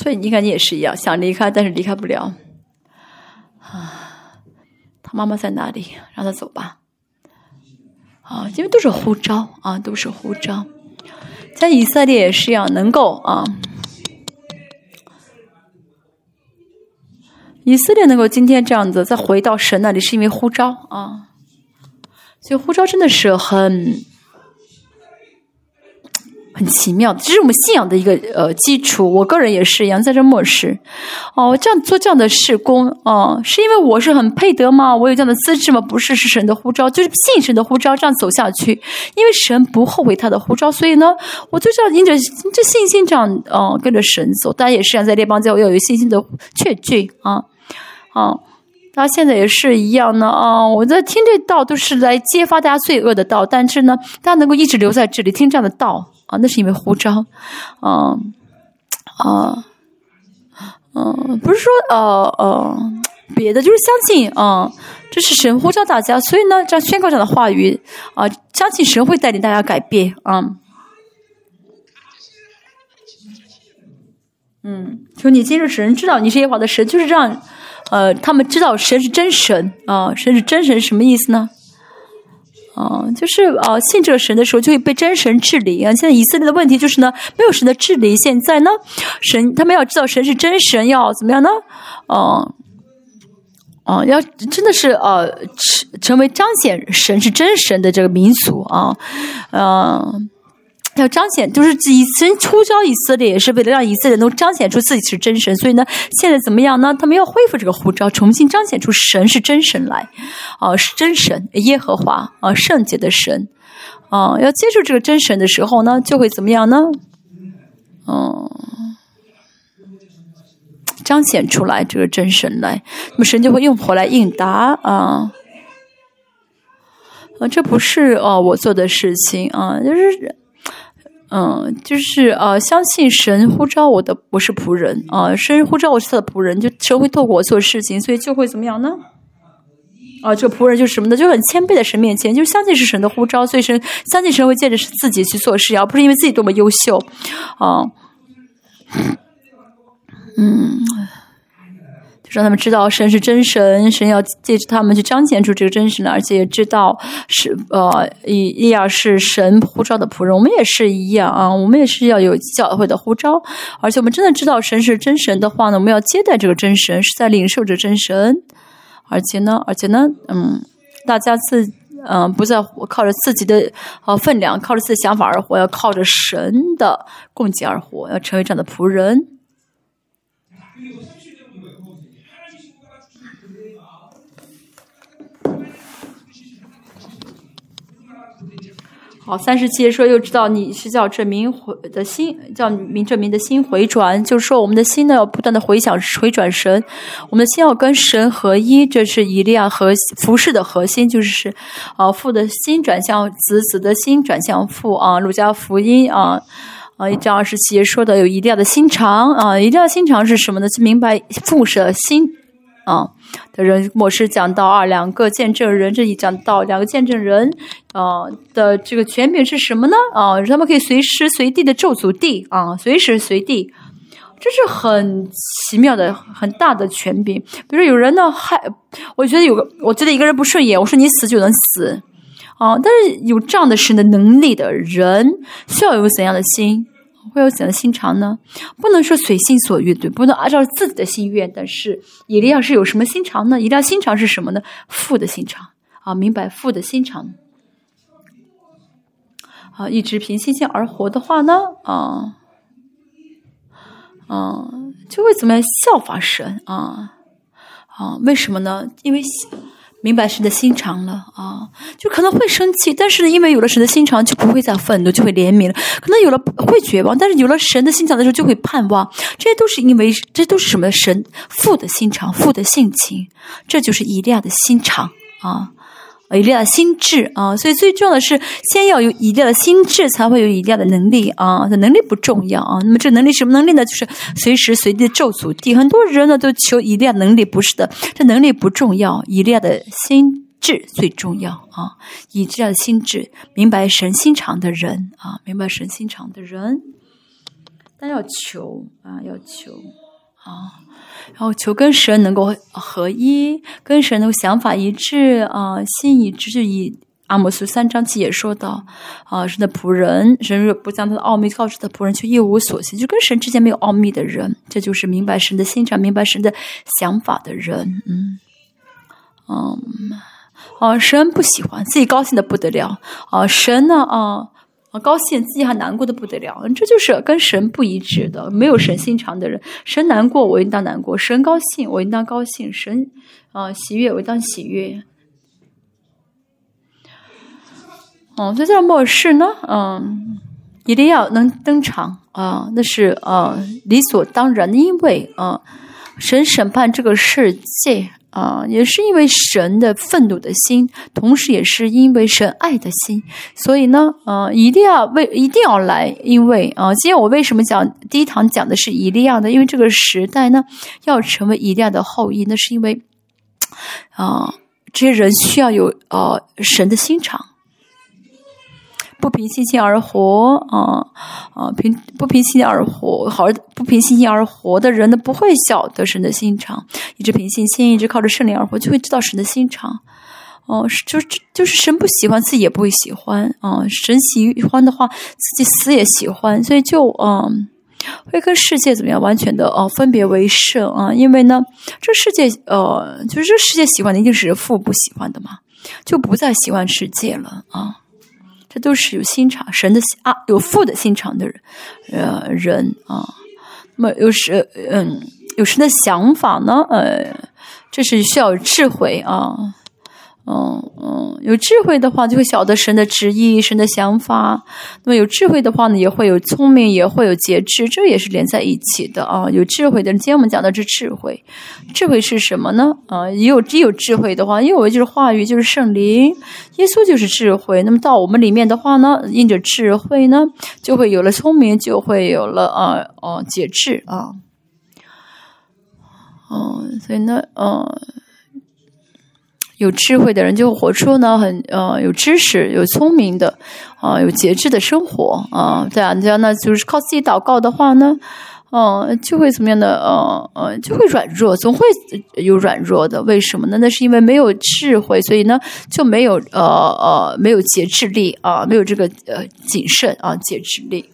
所以你看，你也是一样，想离开，但是离开不了。啊，他妈妈在哪里？让他走吧。啊，因为都是呼召啊，都是呼召。在以色列也是一样，能够啊，以色列能够今天这样子再回到神那里，是因为呼召啊。所以呼召真的是很。很奇妙，这是我们信仰的一个呃基础。我个人也是一样，在这末世，哦，这样做这样的事工，哦，是因为我是很配得吗？我有这样的资质吗？不是，是神的呼召，就是信神的呼召，这样走下去。因为神不后悔他的呼召，所以呢，我就这样因着这信心这样，哦，跟着神走。大家也是样，在列邦教会要有信心的确据啊，啊，大家现在也是一样呢啊。我在听这道都是来揭发大家罪恶的道，但是呢，大家能够一直留在这里听这样的道。啊，那是因为呼召，啊，啊，嗯，不是说呃呃别的，就是相信啊，这是神呼召大家，所以呢，这样宣告这样的话语啊，相信神会带领大家改变啊。嗯，求你今日使人知道你是耶和华的神，就是让呃他们知道神是真神啊，神是真神，什么意思呢？啊，就是啊，信这个神的时候就会被真神治理啊。现在以色列的问题就是呢，没有神的治理。现在呢，神他们要知道神是真神，要怎么样呢？啊，啊，要真的是呃，成成为彰显神是真神的这个民族啊，嗯。要彰显，就是以神出招以色列，也是为了让以色列能彰显出自己是真神。所以呢，现在怎么样呢？他们要恢复这个呼召，重新彰显出神是真神来，啊，是真神耶和华啊，圣洁的神啊。要接受这个真神的时候呢，就会怎么样呢？嗯，彰显出来这个真神来，那么神就会用火来应答啊。啊，这不是哦我做的事情啊，就是。嗯，就是呃，相信神呼召我的，我是仆人啊，神呼召我是他的仆人，就神会透过我做事情，所以就会怎么样呢？啊，这个仆人就是什么呢？就很谦卑在神面前，就相信是神的呼召，所以神相信神会借着自己去做事，而不是因为自己多么优秀，啊，嗯，让他们知道神是真神，神要借着他们去彰显出这个真神，而且也知道是呃，以利亚是神呼召的仆人，我们也是一样啊，我们也是要有教会的呼召，而且我们真的知道神是真神的话呢，我们要接待这个真神，是在领受着真神。而且呢，而且呢，嗯，大家自嗯不再靠着自己的呃分量，靠着自己的想法而活，要靠着神的供给而活，要成为这样的仆人。好，三十七说又知道你是叫证明回的心，叫明证明的心回转，就是说我们的心呢要不断的回想回转神，我们的心要跟神合一，这是以利亚和服饰的核心，就是啊父的心转向子，子的心转向父啊，路加福音啊啊一章二十七节说的有以利亚的心肠啊，以利亚心肠是什么呢？就明白父的心啊。的人，我是讲到啊，两个见证人，这里讲到两个见证人，啊的这个权柄是什么呢？啊，他们可以随时随地的咒诅地啊，随时随地，这是很奇妙的、很大的权柄。比如说有人呢害，我觉得有个，我觉得一个人不顺眼，我说你死就能死，啊，但是有这样的神的能力的人，需要有怎样的心？会有怎样的心肠呢？不能说随心所欲，对，不能按照自己的心愿。但是以利亚是有什么心肠呢？以利亚心肠是什么呢？父的心肠啊，明白父的心肠啊，一直凭信心而活的话呢，啊啊，就会怎么样效法神啊啊？为什么呢？因为。明白神的心肠了啊，就可能会生气，但是，因为有了神的心肠，就不会再愤怒，就会怜悯了。可能有了会绝望，但是有了神的心肠的时候，就会盼望。这些都是因为，这都是什么？神父的心肠，父的性情，这就是以利亚的心肠啊。以利亚的心智啊，所以最重要的是先要有以利亚的心智，才会有以利亚的能力啊。这能力不重要啊，那么这能力什么能力呢？就是随时随地的咒诅地。很多人呢都求以利亚能力，不是的，这能力不重要，以利亚的心智最重要啊。以利亚的心智，明白神心肠的人啊，明白神心肠的人，但要求啊，要求啊。然后求跟神能够合一，跟神的想法一致啊，心一致。以阿摩斯三章七也说到啊，神的仆人，神若不将他的奥秘告诉他仆人，却一无所信，就跟神之间没有奥秘的人，这就是明白神的心肠、明白神的想法的人。嗯嗯，啊，神不喜欢自己高兴的不得了啊，神呢啊。啊，高兴自己还难过的不得了，这就是跟神不一致的，没有神心肠的人。神难过，我应当难过；神高兴，我应当高兴；神啊喜悦，我应当喜悦。哦，在这末世呢，嗯，一定要能登场啊，那是啊理所当然的，因为啊，神审判这个世界。啊，也是因为神的愤怒的心，同时也是因为神爱的心，所以呢，呃，一定要为一定要来，因为啊，今天我为什么讲第一堂讲的是以利亚呢？因为这个时代呢，要成为以利亚的后裔，那是因为啊，这些人需要有呃神的心肠。不凭信心而活啊啊！凭不凭信心而活，好不凭信心而活的人呢，不会晓得神的心肠。一直凭信心，一直靠着圣灵而活，就会知道神的心肠。哦，就是就是神不喜欢，自己也不会喜欢啊。神喜欢的话，自己死也喜欢，所以就嗯，会跟世界怎么样，完全的哦分别为圣啊。因为呢，这世界呃，就是这世界喜欢的一定是父不喜欢的嘛，就不再喜欢世界了啊。这都是有心肠、神的啊，有父的心肠的人，呃，人啊，那么有时嗯，有时的想法呢，呃，这是需要智慧啊，嗯嗯，有智慧的话，就会晓得神的旨意、神的想法。那么有智慧的话呢，也会有聪明，也会有节制，这也是连在一起的啊。有智慧的人，今天我们讲的是智慧。智慧是什么呢？啊，也有只有智慧的话，因为就是话语，就是圣灵，耶稣就是智慧。那么到我们里面的话呢，因着智慧呢，就会有了聪明，就会有了啊哦节制啊。嗯，所以呢，嗯。有智慧的人就会活出呢很呃有知识、有聪明的啊有节制的生活啊这样这样那就是靠自己祷告的话呢，嗯就会怎么样的呃呃就会软弱，总会有软弱的。为什么呢？那是因为没有智慧，所以呢就没有呃呃没有节制力啊，没有这个呃谨慎啊节制力。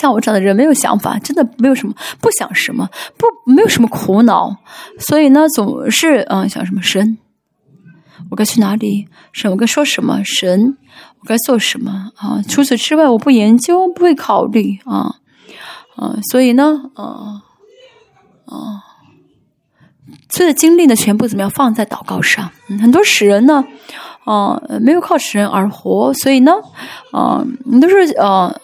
像我这样的人没有想法，真的没有什么不想什么不没有什么苦恼，所以呢总是嗯想什么神。我该去哪里？神，我该说什么？神，我该做什么？啊，除此之外，我不研究，不会考虑啊，啊，所以呢，啊，啊，所有的精力呢，全部怎么样放在祷告上？很多使人呢，啊，没有靠使人而活，所以呢，啊，你都是呃，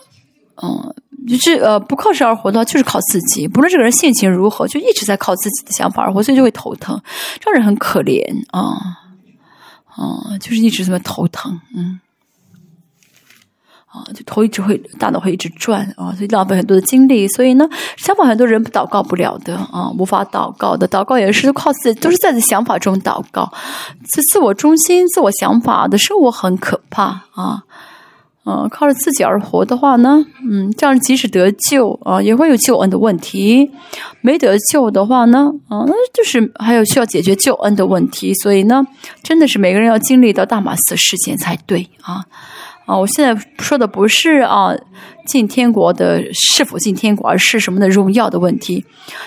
嗯，就是呃，不靠神而活的话，就是靠自己。不论这个人性情如何，就一直在靠自己的想法而活，所以就会头疼，让人很可怜啊。啊，就是一直这么头疼，嗯，啊，就头一直会，大脑会一直转啊，所以浪费很多的精力。所以呢，相反，很多人不祷告不了的啊，无法祷告的，祷告也是靠自己，都是在在想法中祷告，自自我中心、自我想法的生活很可怕啊。嗯，靠着自己而活的话呢，嗯，这样即使得救啊，也会有救恩的问题；没得救的话呢，啊，那就是还有需要解决救恩的问题。所以呢，真的是每个人要经历到大马色事件才对啊！啊，我现在说的不是啊进天国的是否进天国，而是什么的荣耀的问题。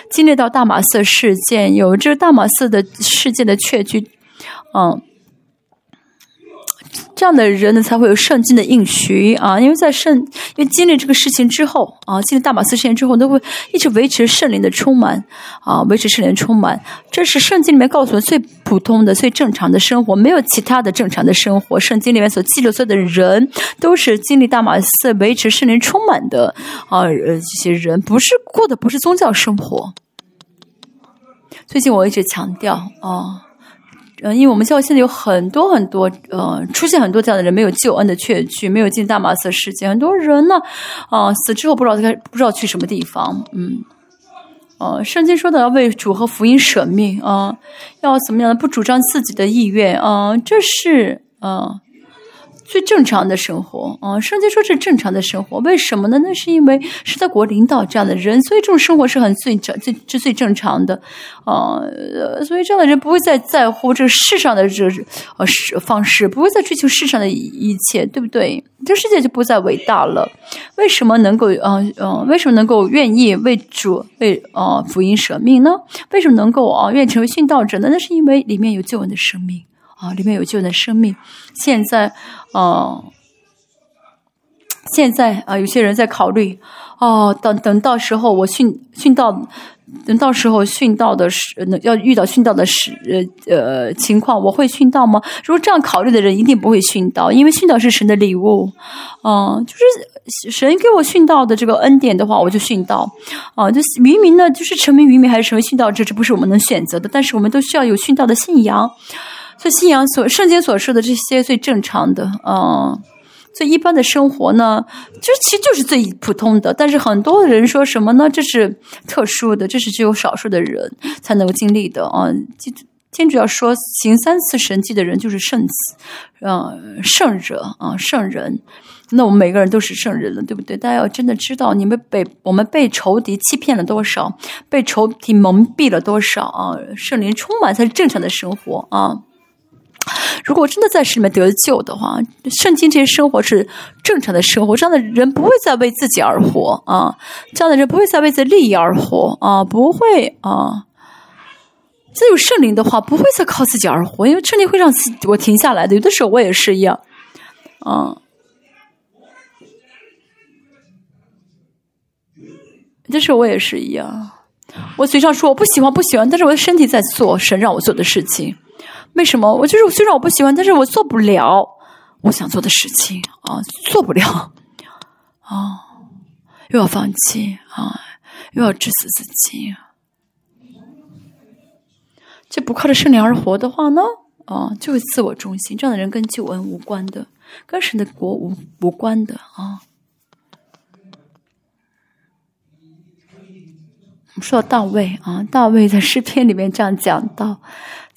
经历到大马色事件，有这个大马色的事件的确据，嗯。这样的人呢，才会有圣经的应许啊！因为在圣，因为经历这个事情之后啊，经历大马斯事件之后，都会一直维持圣灵的充满啊，维持圣灵充满。这是圣经里面告诉的最普通的、最正常的生活，没有其他的正常的生活。圣经里面所记录所有的人，都是经历大马斯维持圣灵充满的啊，呃，这些人不是过的不是宗教生活。最近我一直强调啊。嗯，因为我们教会现在有很多很多，呃，出现很多这样的人，没有救恩的确据，没有进大马色世界。很多人呢，啊，死之后不知道该不知道去什么地方。嗯，呃，圣经说的要为主和福音舍命啊，要怎么样的不主张自己的意愿啊，这是啊。最正常的生活啊，圣经说是正常的生活，为什么呢？那是因为是在国领导这样的人，所以这种生活是很最正、最最正常的啊。所以这样的人不会再在乎这个世上的这呃方式，不会再追求世上的一切，对不对？这世界就不再伟大了。为什么能够嗯嗯？为什么能够愿意为主为啊福音舍命呢？为什么能够啊愿意成为殉道者呢？那是因为里面有救恩的生命。啊，里面有救人的生命。现在，呃，现在啊，有些人在考虑，哦，等等到时候我训训到，等到时候训到的是，要遇到训到的是呃呃情况，我会训到吗？如果这样考虑的人，一定不会训到，因为训到是神的礼物，嗯，就是神给我训到的这个恩典的话，我就训到，啊，就是渔民呢，就是成为渔民还是成为训道者，这不是我们能选择的，但是我们都需要有训道的信仰。所以信仰所圣经所说的这些最正常的，嗯，最一般的生活呢，就其实就是最普通的。但是很多人说什么呢？这是特殊的，这是只有少数的人才能够经历的啊！天主要说行三次神迹的人就是圣子，嗯，圣者啊，圣人。那我们每个人都是圣人了，对不对？大家要真的知道，你们被我们被仇敌欺骗了多少，被仇敌蒙蔽了多少啊！圣灵充满才是正常的生活啊！如果真的在世里面得救的话，圣经这些生活是正常的生活，这样的人不会再为自己而活啊！这样的人不会再为自己利益而活啊！不会啊！再有圣灵的话，不会再靠自己而活，因为圣灵会让自我停下来的。有的时候我也是一样，啊，有的时候我也是一样，我嘴上说我不喜欢不喜欢，但是我的身体在做神让我做的事情。为什么？我就是虽然我不喜欢，但是我做不了我想做的事情啊，做不了啊，又要放弃啊，又要致死自己。这不靠着圣灵而活的话呢？啊，就是自我中心。这样的人跟救恩无关的，跟神的国无无关的啊。我们说到大卫啊，大卫在诗篇里面这样讲到，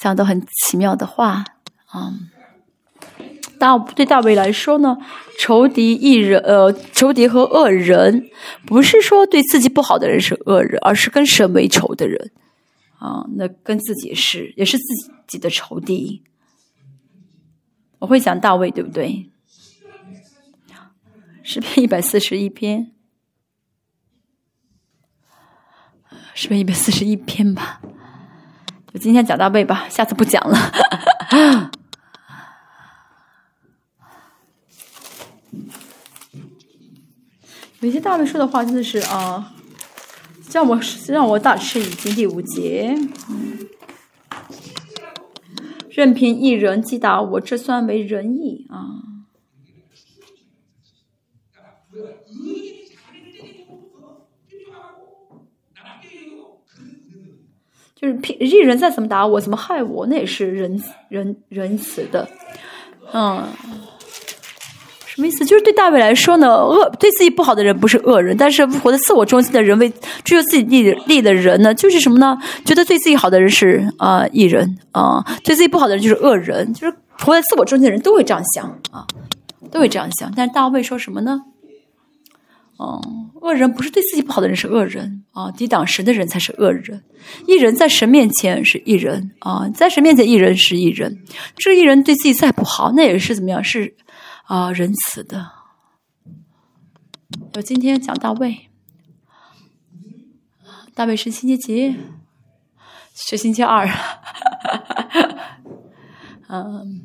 讲到很奇妙的话啊。大对大卫来说呢，仇敌一人呃，仇敌和恶人，不是说对自己不好的人是恶人，而是跟神为仇的人。啊，那跟自己是也是自己的仇敌。我会讲大卫，对不对？诗篇一百四十一篇，诗篇一百四十一篇吧。就今天讲大卫吧，下次不讲了。(laughs) 有些大卫说的话真的是啊。让我让我大吃一惊。第五节，任凭一人击打我，这算为仁义啊？就是一人再怎么打我，怎么害我，那也是仁仁仁慈的，嗯。什么意思？就是对大卫来说呢，恶对自己不好的人不是恶人，但是活在自我中心的人为追求自己利利的人呢，就是什么呢？觉得对自己好的人是啊异人啊，对自己不好的人就是恶人，就是活在自我中心的人都会这样想啊，都会这样想。但是大卫说什么呢？哦，恶人不是对自己不好的人是恶人啊，抵挡神的人才是恶人。一人在神面前是一人啊，在神面前一人是一人。这一人对自己再不好，那也是怎么样？是。啊，仁慈的。我今天讲大卫，大卫是星期几？是星期二。(laughs) 嗯，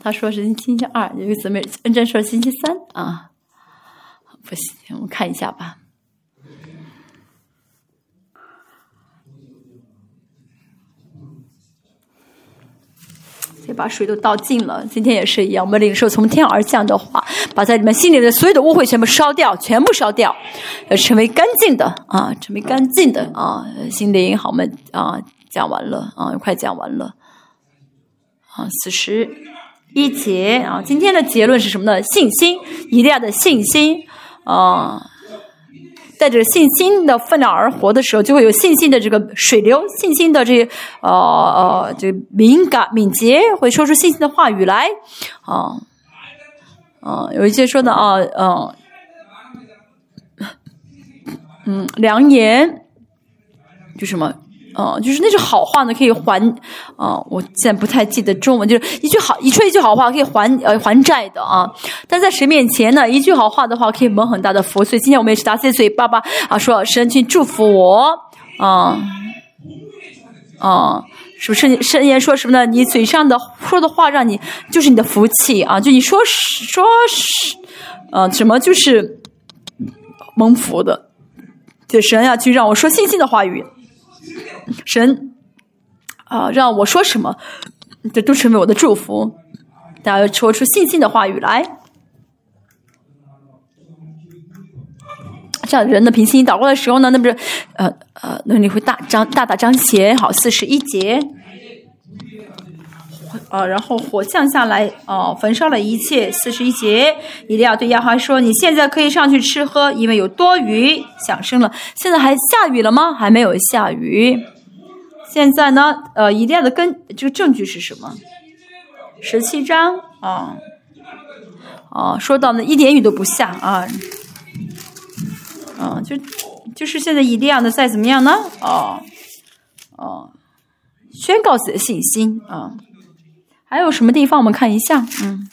他说是星期二，有个姊妹认真说星期三啊。不行，我看一下吧。把水都倒尽了，今天也是一样。我们领受从天而降的话，把在你们心里的所有的污秽全部烧掉，全部烧掉，要成为干净的啊，成为干净的啊。心灵好，我们啊讲完了啊，快讲完了啊，此时一节啊。今天的结论是什么呢？信心，一定要的信心啊。带着信心的分量而活的时候，就会有信心的这个水流，信心的这呃呃这敏感敏捷，会说出信心的话语来啊啊，有一些说的啊嗯嗯良言，就什么。哦，就是那句好话呢，可以还，啊，我现在不太记得中文，就是一句好，一说一句好话可以还呃还债的啊。但在神面前呢，一句好话的话可以蒙很大的福。所以今天我们也是打碎嘴巴巴啊，说神去祝福我啊啊，是不是？神言说什么呢？你嘴上的说的话让你就是你的福气啊，就你说说是，呃，什么就是蒙福的。对神要去让我说信心的话语。神啊，让我说什么，这都成为我的祝福。大家说出信心的话语来，这样人的平心祷告的时候呢，那不是呃呃，那你会大张大大张显。好，四十一节，啊，然后火降下来，哦，焚烧了一切。四十一节，一定要对亚哈说：“你现在可以上去吃喝，因为有多余。”响声了，现在还下雨了吗？还没有下雨。现在呢，呃，以利亚的根这个证据是什么？十七章啊，啊，说到呢，一点雨都不下啊，啊，就就是现在以利亚呢，再怎么样呢？哦，哦，宣告自己的信心啊，还有什么地方我们看一下？嗯，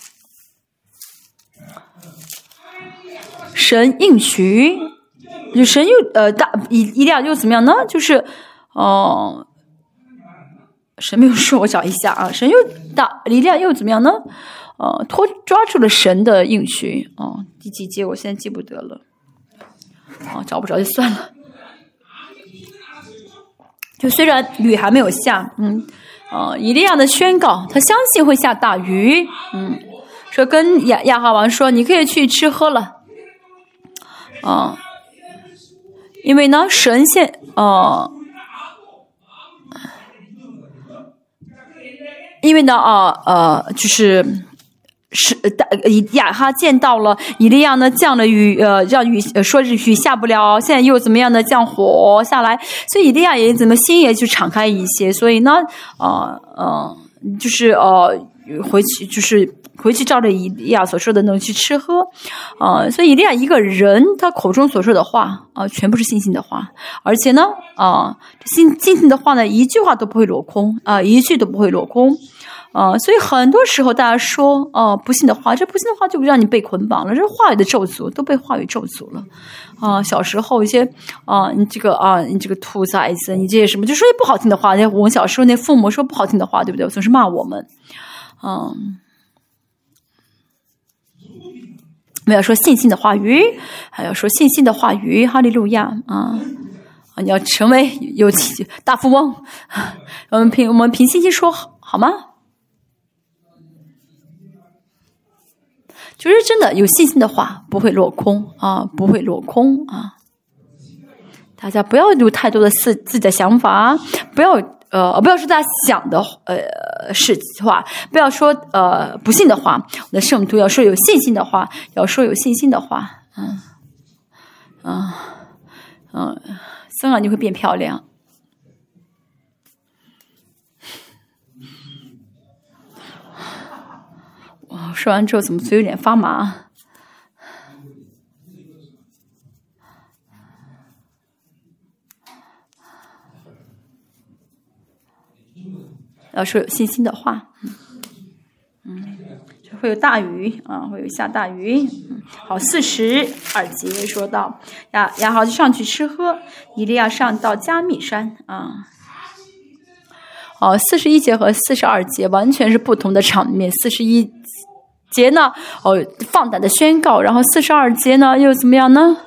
神应许，就神又呃大以以利亚又怎么样呢？就是哦。神没有说，我找一下啊。神又大，力量又怎么样呢？呃，托抓住了神的应许啊。第几节？我现在记不得了。啊，找不着就算了。就虽然雨还没有下，嗯，哦，以利亚的宣告，他相信会下大雨，嗯，说跟亚亚哈王说，你可以去吃喝了，啊，因为呢，神仙，哦，因为呢，啊，呃，就是。是大以亚哈见到了以利亚呢降了雨，呃，让雨说是雨下不了，现在又怎么样的降火下来，所以以利亚也怎么心也就敞开一些，所以呢，呃呃，就是呃回去就是回去照着以利亚所说的那去吃喝，啊，所以以利亚一个人他口中所说的话啊，全部是信心的话，而且呢，啊，信信心的话呢，一句话都不会落空啊，一句都不会落空。啊，所以很多时候大家说，哦，不信的话，这不信的话就让你被捆绑了，这话语的咒诅都被话语咒诅了。啊，小时候一些啊，你这个啊，你这个兔崽子，你这些什么，就说些不好听的话。那我们小时候那父母说不好听的话，对不对？总是骂我们。嗯，没有说信心的话语，还要说信心的话语。哈利路亚啊！啊，你要成为有大富翁。(laughs) 我们凭我们凭信心说好吗？就是真的有信心的话，不会落空啊，不会落空啊！大家不要有太多的自自己的想法，不要呃，不要说大家想的呃是话，不要说呃不信的话。我的圣徒要说有信心的话，要说有信心的话，嗯，嗯，嗯，这样你会变漂亮。说完之后，怎么嘴有点发麻？要说有信心的话，嗯，就会有大雨啊，会有下大雨。好，四十二节说到亚亚豪就上去吃喝，伊利亚上到加密山啊。好，四十一节和四十二节完全是不同的场面，四十一。节呢，哦，放胆的宣告，然后四十二节呢，又怎么样呢？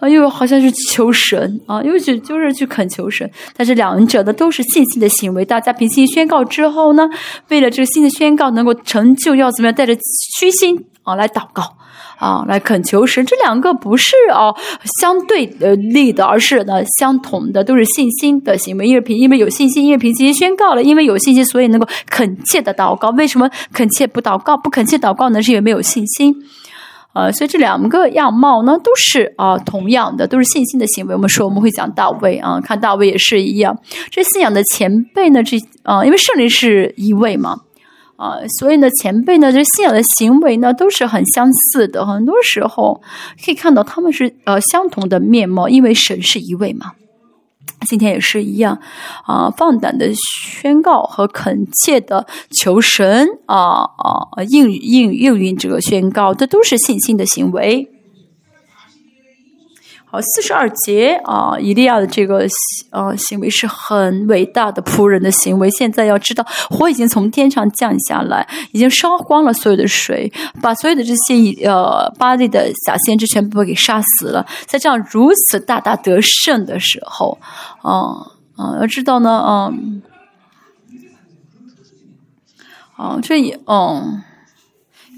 啊，又好像是求神啊，又去就是去恳求神，但是两者呢都是信心的行为。大家凭信宣告之后呢，为了这个新的宣告能够成就，要怎么样带着虚心啊来祷告。啊，来恳求神，这两个不是哦相对呃立的，而是呢相同的，都是信心的行为。因为凭因为有信心，因为凭信心宣告了，因为有信心，所以能够恳切的祷告。为什么恳切不祷告？不恳切祷告呢？是因为没有信心。呃，所以这两个样貌呢，都是啊同样的，都是信心的行为。我们说我们会讲大卫啊，看大卫也是一样。这信仰的前辈呢，这啊，因为圣灵是一位嘛。啊，所以呢，前辈呢，这信仰的行为呢，都是很相似的。很多时候可以看到他们是呃相同的面貌，因为神是一位嘛。今天也是一样啊，放胆的宣告和恳切的求神啊啊应应应允这个宣告，这都是信心的行为。好，四十二节啊，以利亚的这个呃行为是很伟大的仆人的行为。现在要知道，火已经从天上降下来，已经烧光了所有的水，把所有的这些呃巴利的假先知全部给杀死了。在这样如此大大得胜的时候，啊啊，要知道呢，嗯，啊，这也，嗯。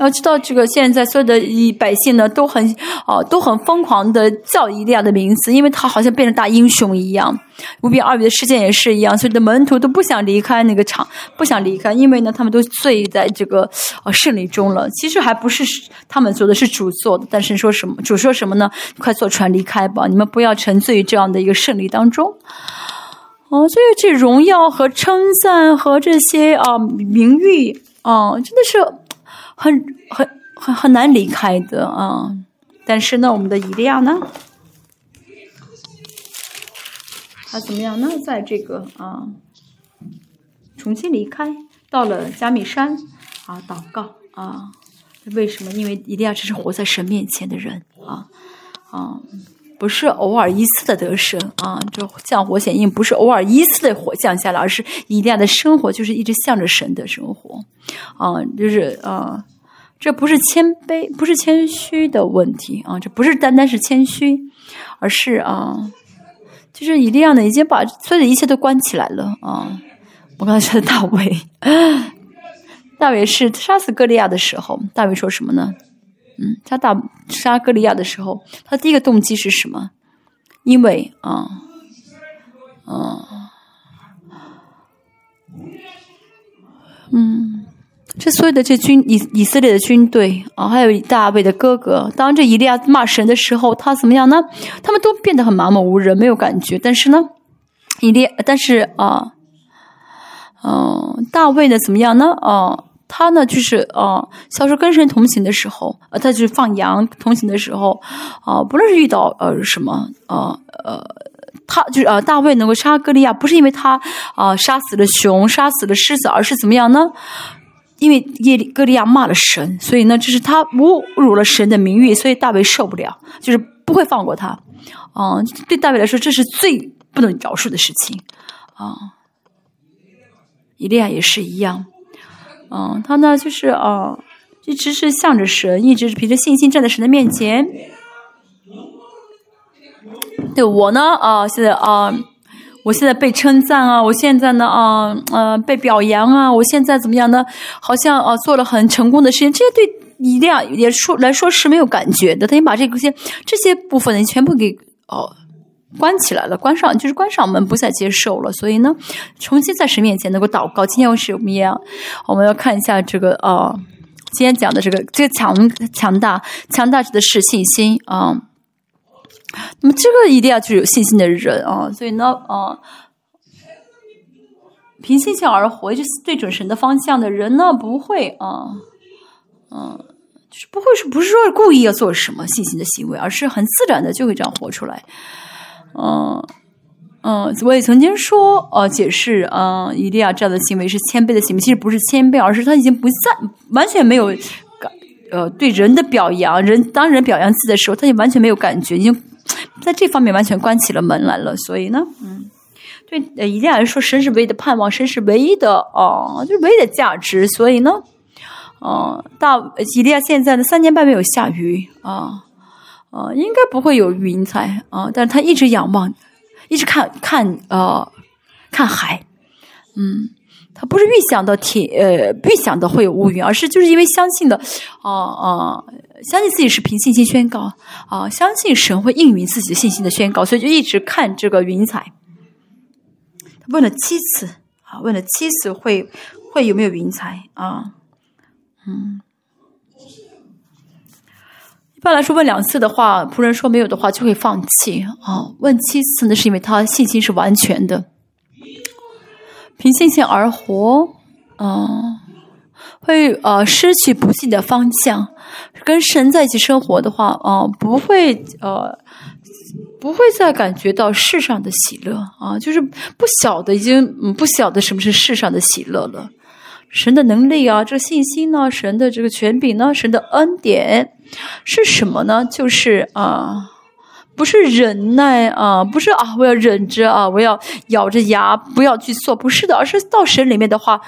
要知道，这个现在所有的百姓呢，都很哦，都很疯狂的叫伊利亚的名字，因为他好像变成大英雄一样。无边二比的事件也是一样，所有的门徒都不想离开那个场，不想离开，因为呢，他们都醉在这个呃胜利中了。其实还不是他们做的，是主做的。但是说什么？主说什么呢？快坐船离开吧！你们不要沉醉于这样的一个胜利当中。哦，所以这荣耀和称赞和这些啊名誉啊，真的是。很很很很难离开的啊！但是呢，我们的伊利亚呢，他怎么样呢？在这个啊，重新离开，到了加密山啊，祷告啊。为什么？因为伊利亚只是活在神面前的人啊啊，不是偶尔一次的得胜啊，就降火显应，不是偶尔一次的火降下来，而是伊利亚的生活就是一直向着神的生活啊，就是啊。这不是谦卑，不是谦虚的问题啊，这不是单单是谦虚，而是啊，就是以利亚呢，已经把所有的一切都关起来了啊。我刚才说的大卫，大卫是杀死歌利亚的时候，大卫说什么呢？嗯，杀大杀歌利亚的时候，他第一个动机是什么？因为啊，嗯。嗯，这所有的这军以以色列的军队啊，还有大卫的哥哥，当这以利亚骂神的时候，他怎么样呢？他们都变得很麻木无人，没有感觉。但是呢，以利，但是啊，嗯，大卫呢怎么样呢？啊，他呢就是啊，小时候跟神同行的时候，呃，他就是放羊同行的时候，啊，不论是遇到呃什么，呃呃。他就是呃，大卫能够杀歌利亚，不是因为他啊杀死了熊，杀死了狮子，而是怎么样呢？因为耶利歌利亚骂了神，所以呢，这是他侮辱了神的名誉，所以大卫受不了，就是不会放过他。啊，对大卫来说，这是最不能饶恕的事情。啊，以利亚也是一样。嗯，他呢，就是啊，一直是向着神，一直是凭着信心站在神的面前。对我呢啊，现在啊，我现在被称赞啊，我现在呢啊呃被表扬啊，我现在怎么样呢？好像啊做了很成功的事情，这些对一定要也说来说是没有感觉的。他已经把这些这些部分呢全部给哦关起来了，关上就是关上门，不再接受了。所以呢，重新在神面前能够祷告。今天我是我们要我们要看一下这个啊，今天讲的这个这个强强大强大指的是信心啊。那么这个一定要就是有信心的人啊，所以呢，啊，凭信心而活，就是对准神的方向的人呢，不会啊，嗯，就是不会是不是说故意要做什么信心的行为，而是很自然的就会这样活出来。嗯嗯，我也曾经说，呃，解释，嗯，一定要这样的行为是谦卑的行为，其实不是谦卑，而是他已经不在，完全没有感，呃，对人的表扬，人当人表扬自己的时候，他就完全没有感觉，已经。在这方面完全关起了门来了，所以呢，嗯，对，呃一定来说，神是唯一的盼望，神是唯一的哦，就是唯一的价值，所以呢，哦，大以利亚现在呢三年半没有下雨啊，啊，应该不会有云彩啊，但是他一直仰望，一直看看呃看海，嗯。他不是预想的天，呃，预想的会有乌云，而是就是因为相信的，啊啊，相信自己是凭信心宣告，啊，相信神会应允自己的信心的宣告，所以就一直看这个云彩。他问了七次，啊，问了七次会会有没有云彩啊？嗯，一般来说问两次的话，仆人说没有的话就会放弃啊。问七次呢，是因为他信心是完全的。凭信心而活，嗯，会呃失去不幸的方向。跟神在一起生活的话，啊，不会呃，不会再感觉到世上的喜乐啊，就是不晓得已经嗯不晓得什么是世上的喜乐了。神的能力啊，这个信心呢，神的这个权柄呢，神的恩典是什么呢？就是啊。不是忍耐啊，不是啊，我要忍着啊，我要咬着牙不要去做，不是的，而是到神里面的话，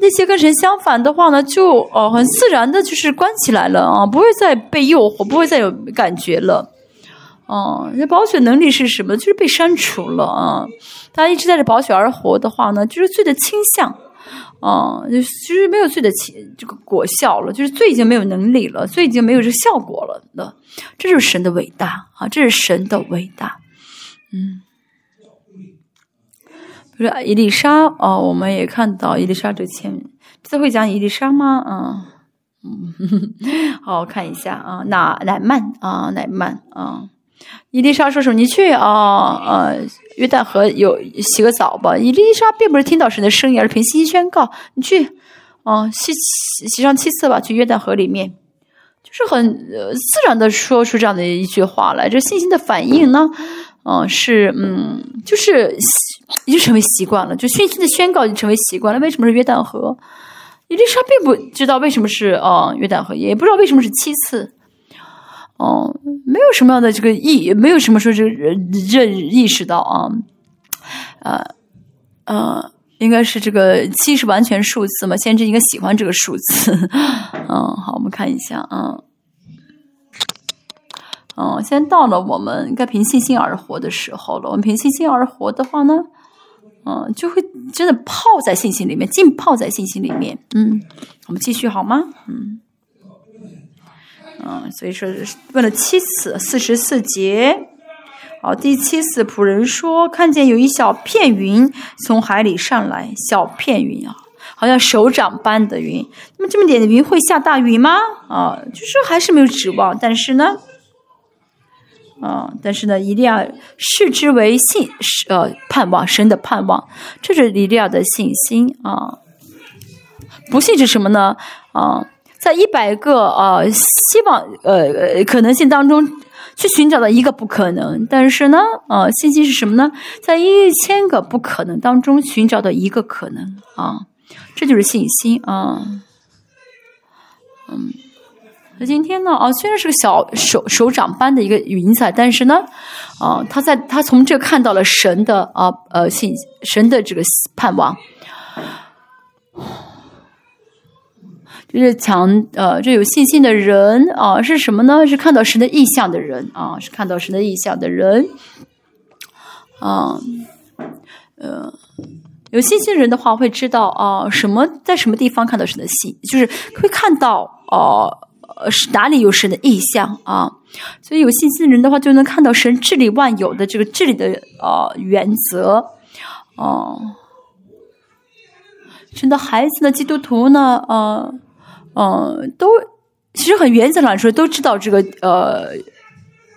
那些跟神相反的话呢，就哦很自然的就是关起来了啊，不会再被诱惑，不会再有感觉了，哦，那保险能力是什么？就是被删除了啊，他一直在这保险而活的话呢，就是罪的倾向。哦，就其实没有罪的起这个果效了，就是罪已经没有能力了，罪已经没有这效果了的，这就是神的伟大啊！这是神的伟大，嗯。比如说伊丽莎啊，我们也看到伊丽莎这前面，这会讲伊丽莎吗？啊，嗯，(laughs) 好，看一下啊，那乃曼啊，乃曼啊。伊丽莎说：“说你去啊，呃，约旦河有洗个澡吧。”伊丽莎并不是听到神的声音，而是凭信心宣告：“你去，啊，洗洗上七次吧，去约旦河里面。”就是很自然的说出这样的一句话来。这信心的反应呢，嗯，是嗯，就是已经成为习惯了，就信心的宣告已经成为习惯了。为什么是约旦河？伊丽莎并不知道为什么是啊约旦河，也不知道为什么是七次。哦，没有什么样的这个意，没有什么说这认认意识到啊，呃呃，应该是这个七是完全数字嘛？先知应该喜欢这个数字。(laughs) 嗯，好，我们看一下，嗯，嗯，现在到了我们应该凭信心而活的时候了。我们凭信心而活的话呢，嗯，就会真的泡在信心里面，浸泡在信心里面。嗯，我们继续好吗？嗯，嗯，所以说问了七次，四十四节。好，第七次仆人说，看见有一小片云从海里上来，小片云啊，好像手掌般的云。那么这么点的云会下大雨吗？啊，就是还是没有指望。但是呢，啊，但是呢，一定要视之为信，呃，盼望神的盼望，这是一定要的信心啊。不信是什么呢？啊，在一百个呃希望呃可能性当中。去寻找到一个不可能，但是呢，呃，信息是什么呢？在一千个不可能当中寻找到一个可能啊，这就是信心啊。嗯，那今天呢，啊，虽然是个小手手掌般的一个云彩，但是呢，啊，他在他从这看到了神的啊呃信神的这个盼望。是强呃，这有信心的人啊，是什么呢？是看到神的意象的人啊，是看到神的意象的人。啊，呃，有信心的人的话，会知道啊，什么在什么地方看到神的信，就是会看到哦，是哪里有神的意象啊。所以有信心的人的话，就能看到神治理万有的这个治理的啊原则。哦，神的孩子呢，基督徒呢，啊。嗯，都其实很原则上来说都知道这个呃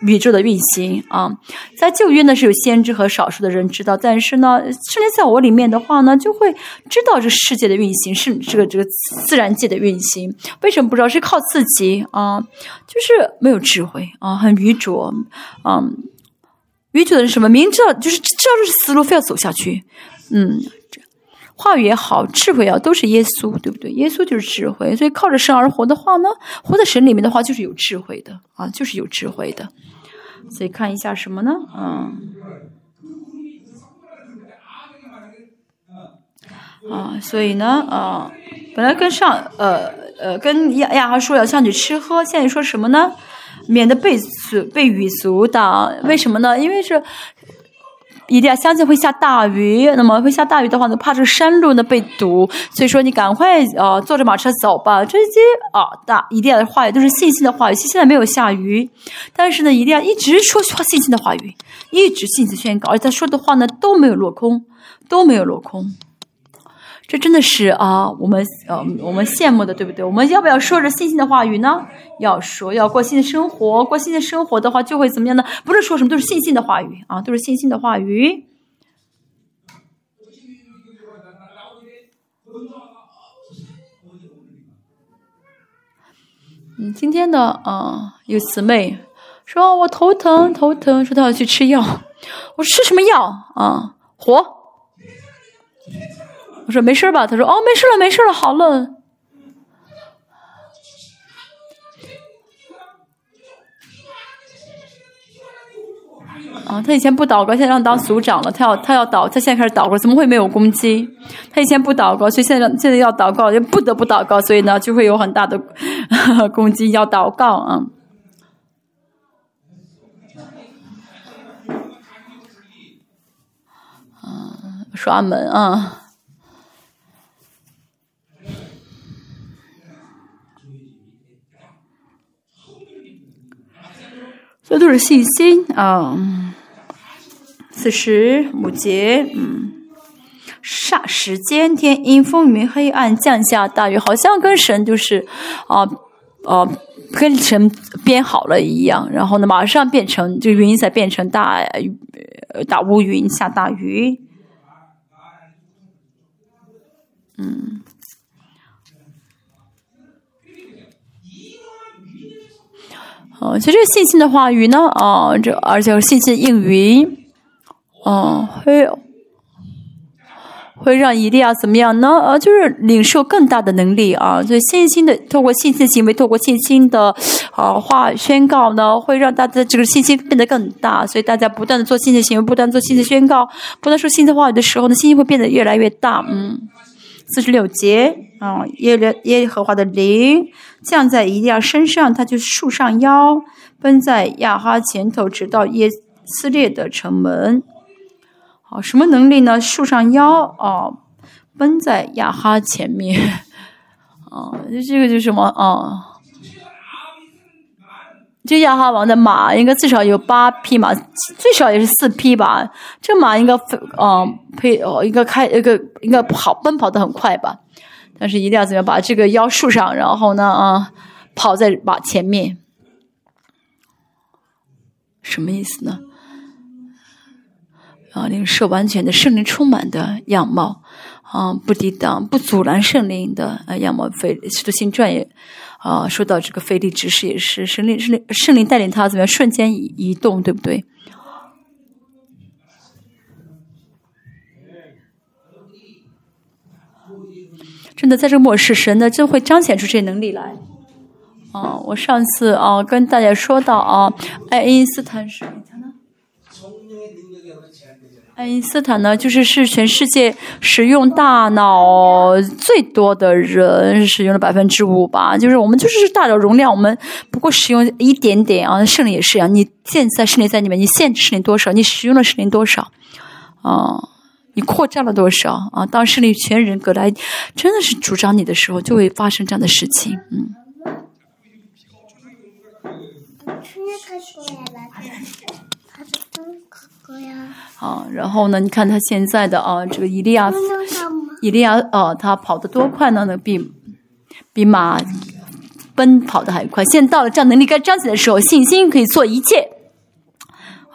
宇宙的运行啊。在旧约呢是有先知和少数的人知道，但是呢，圣灵在我里面的话呢，就会知道这世界的运行是这个这个自然界的运行。为什么不知道？是靠自己啊，就是没有智慧啊，很愚拙啊。愚拙的是什么？明知道就是知道这是死路，非要走下去，嗯。话语也好，智慧也好，都是耶稣，对不对？耶稣就是智慧，所以靠着神而活的话呢，活在神里面的话，就是有智慧的啊，就是有智慧的。所以看一下什么呢？嗯，啊，所以呢，啊，本来跟上，呃呃，跟亚亚哈说要上去吃喝，现在说什么呢？免得被阻被雨阻挡，为什么呢？因为是。一定要相信会下大雨，那么会下大雨的话呢，怕这山路呢被堵，所以说你赶快呃坐着马车走吧。这些啊大一定要的话语都是信心的话语。现在没有下雨，但是呢一定要一直说话信心的话语，一直信心宣告，而他说的话呢都没有落空，都没有落空。这真的是啊，我们呃，我们羡慕的，对不对？我们要不要说着信心的话语呢？要说，要过新的生活，过新的生活的话，就会怎么样呢？不是说什么都是信心的话语啊，都是信心的话语。嗯，今天的啊，有姊妹说我头疼，头疼，说她要去吃药。我吃什么药啊？火。我说没事吧？他说哦，没事了，没事了，好了。啊，他以前不祷告，现在让当组长了。他要他要祷，他现在开始祷告，怎么会没有攻击？他以前不祷告，所以现在现在要祷告，就不得不祷告，所以呢，就会有很大的 (laughs) 攻击。要祷告啊！啊，刷门啊！这都是信心啊！此时母节，嗯，霎时间天阴风云黑暗降下大雨，好像跟神就是啊啊跟神编好了一样。然后呢，马上变成就云彩变成大大乌云下大雨，嗯。哦，其实信心的话语呢，啊，这而且信心应允，哦，会，会让以利亚怎么样呢？呃，就是领受更大的能力啊！所以信心的，透过信心行为，透过信心的啊话宣告呢，会让大家这个信心变得更大。所以大家不断的做信心行为，不断做信心宣告，不断说信心话语的时候呢，信心会变得越来越大。嗯，四十六节啊，耶耶耶和华的灵降在以利亚身上，他就树上腰，奔在亚哈前头，直到耶撕裂的城门。好，什么能力呢？树上腰啊，奔在亚哈前面 (laughs) 啊，这个就什么啊？这亚哈王的马应该至少有八匹马，最少也是四匹吧。这马应该嗯配哦，应该开一个应该跑奔跑的很快吧。但是一定要怎么样把这个腰竖上，然后呢啊跑在马前面，什么意思呢？啊，领受完全的圣灵充满的样貌，啊，不抵挡、不阻拦圣灵的啊样貌。非使徒行传也啊，说到这个费力指示也是神灵、圣灵、圣灵带领他怎么样瞬间移移动，对不对？真的，在这末世，神呢就会彰显出这些能力来。啊，我上次啊跟大家说到啊，爱因斯坦是。爱因斯坦呢，就是是全世界使用大脑最多的人，使用了百分之五吧。就是我们就是大脑容量，我们不过使用一点点啊。圣灵也是啊，你现在圣灵在里面，你限制圣灵多少，你使用了圣灵多少啊？你扩张了多少啊？当圣灵全人格来真的是主张你的时候，就会发生这样的事情。嗯。啊，然后呢？你看他现在的啊，这个伊利亚，伊利亚啊，他跑得多快呢？那比比马奔跑的还快。现在到了这样能力该彰显的时候，信心可以做一切。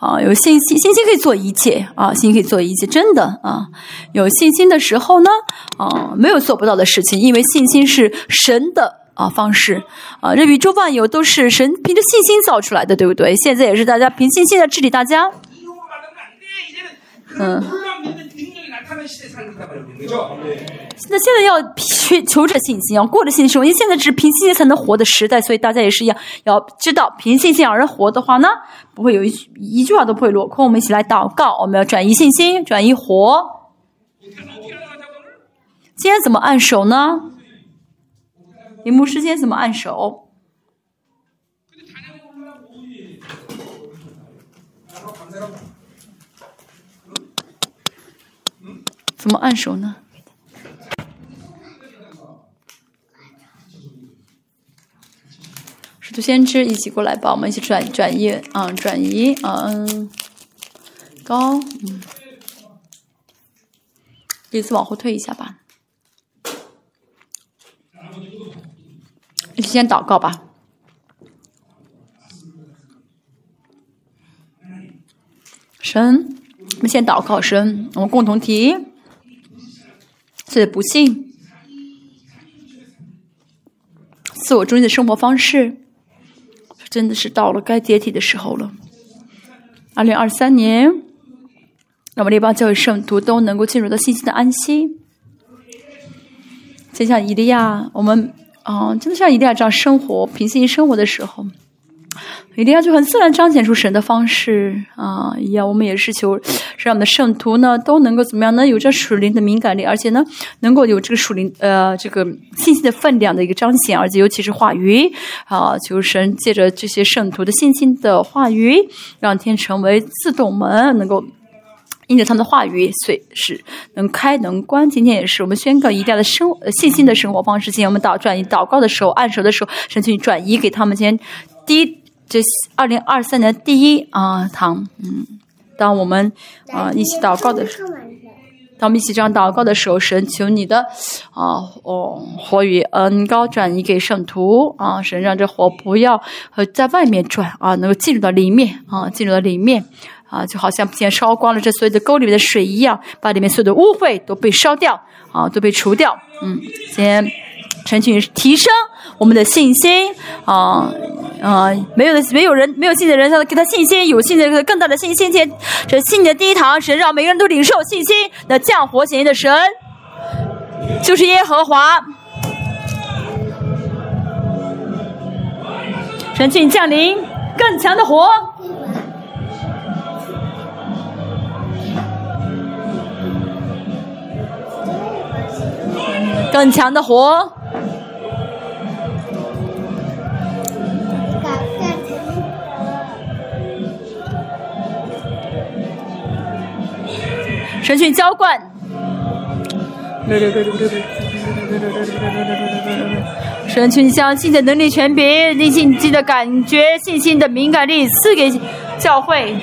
啊，有信心，信心可以做一切啊，信心可以做一切，真的啊，有信心的时候呢，啊，没有做不到的事情，因为信心是神的啊方式啊，这宇宙万有都是神凭着信心造出来的，对不对？现在也是大家凭信心在治理大家。嗯，那现在要去求着信心，要过着信心，因为现在只是凭信心才能活的时代，所以大家也是一样，要知道凭信心而活的话呢，不会有一一句话都不会落空。我们一起来祷告，我们要转移信心，转移活。今天怎么按手呢？林牧师今天怎么按手？怎么按手呢？使徒先知一起过来吧，我们一起转转移啊，转移啊，嗯，高，嗯，椅子往后退一下吧。一起先祷告吧。神，我们先祷告神，我们共同提。自不幸，自我中心的生活方式，真的是到了该解体的时候了。二零二三年，让我们列邦教育圣徒都能够进入到信心的安息。就像伊利亚，我们啊，真的像伊利亚这样生活、平静生活的时候。一定要就很自然彰显出神的方式啊！一样，我们也是求让我们的圣徒呢都能够怎么样呢？有着属灵的敏感力，而且呢能够有这个属灵呃这个信息的分量的一个彰显，而且尤其是话语啊，求神借着这些圣徒的信心的话语，让天成为自动门，能够因着他们的话语，随时能开能关。今天也是我们宣告一定要的生信心的生活方式。今天我们祷转移祷告的时候，按手的时候，神去转移给他们。今天第一。这二零二三年第一啊堂，嗯，当我们啊一起祷告的时候，当我们一起这样祷告的时候，神求你的啊哦火与恩高转移给圣徒啊，神让这火不要和在外面转啊，能够进入到里面啊，进入到里面啊，就好像先烧光了这所有的沟里面的水一样，把里面所有的污秽都被烧掉啊，都被除掉。嗯，先神去提升我们的信心啊啊！没有的，没有人没有信的人，他给他信心；有信的人，更大的信心。这新年第一堂，神让每个人都领受信心。那降活显现的神就是耶和华。神请降临，更强的火。更强的火，神训浇灌，神群将信的能力权柄，力信心的感觉，信心的敏感力赐给教会。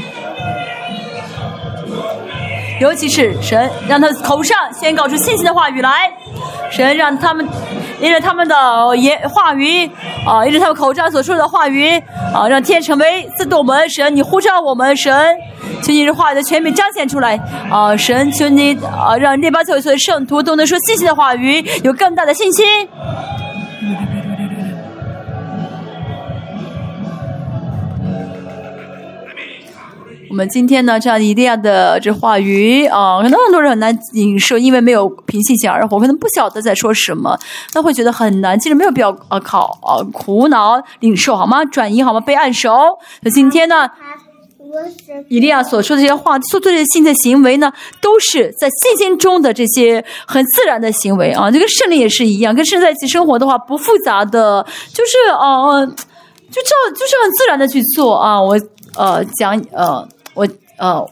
尤其是神让他口上先告出信心的话语来，神让他们因着他们的言话语啊，因着他们口上所说的话语啊，让天成为自动门。神，你呼召我们，神，求你这话语的全面彰显出来啊！神，求你啊，让列巴教会所有圣徒都能说信心的话语，有更大的信心。我们今天呢，这样一利亚的这话语啊，可能很多人很难领受，因为没有平心而活，可能不晓得在说什么，那会觉得很难。其实没有必要啊，考啊苦恼领受好吗？转移好吗？被按手。那今天呢，以利亚所说的这些话，所做的新的行为呢，都是在信心中的这些很自然的行为啊。这个圣灵也是一样，跟圣在一起生活的话，不复杂的，就是啊，就照就是很自然的去做啊。我呃讲呃。我呃，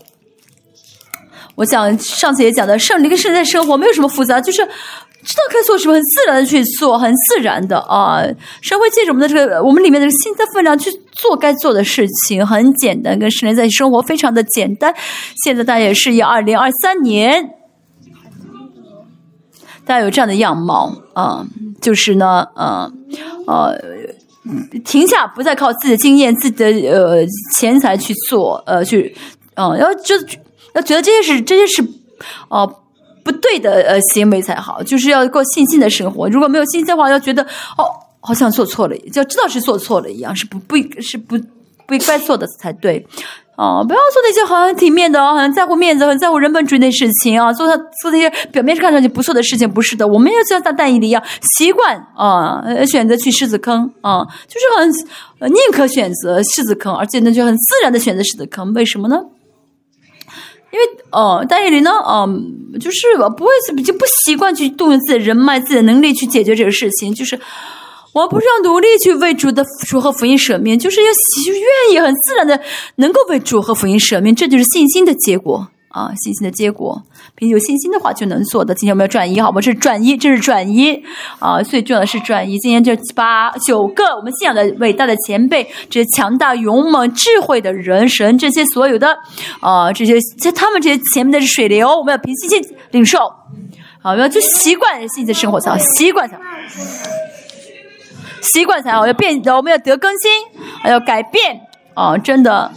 我想上次也讲的，圣灵跟圣在生活没有什么复杂，就是知道该做什么，很自然的去做，很自然的啊。神会借着我们的这个，我们里面的心的分量去做该做的事情，很简单，跟圣灵在一起生活非常的简单。现在大家也是以二零二三年，大家有这样的样貌啊，就是呢，呃，呃。停下，不再靠自己的经验、自己的呃钱财去做，呃，去，嗯，要就要觉得这些是这些是，哦，不对的呃行为才好，就是要过信心的生活。如果没有信心的话，要觉得哦，好像做错了，就知道是做错了一样，是不不是不不该做的才对。哦，不要做那些好像体面的，哦，很在乎面子、很在乎人本主义的事情啊！做他做那些表面上看上去不错的事情，不是的。我们要像大蛋一样习惯啊，选择去狮子坑啊，就是很宁可选择狮子坑，而且呢就很自然的选择狮子坑。为什么呢？因为哦，大义里呢，嗯，就是不会就不习惯去动用自己的人脉、自己的能力去解决这个事情，就是。我不是要努力去为主的主和福音舍命，就是要就愿意很自然的能够为主和福音舍命，这就是信心的结果啊！信心的结果，凭有信心的话就能做的。今天我们要转移，好吗？这是转移，这是转移啊！最重要的是转移。今天这八九个我们信仰的伟大的前辈，这些强大勇猛智慧的人神，这些所有的啊，这些在他们这些前面的是水流，我们要凭信心领受，好，我们要就习惯信心的生活才好，习惯才好。习惯才好，要变，我们要得更新，还要改变啊！真的，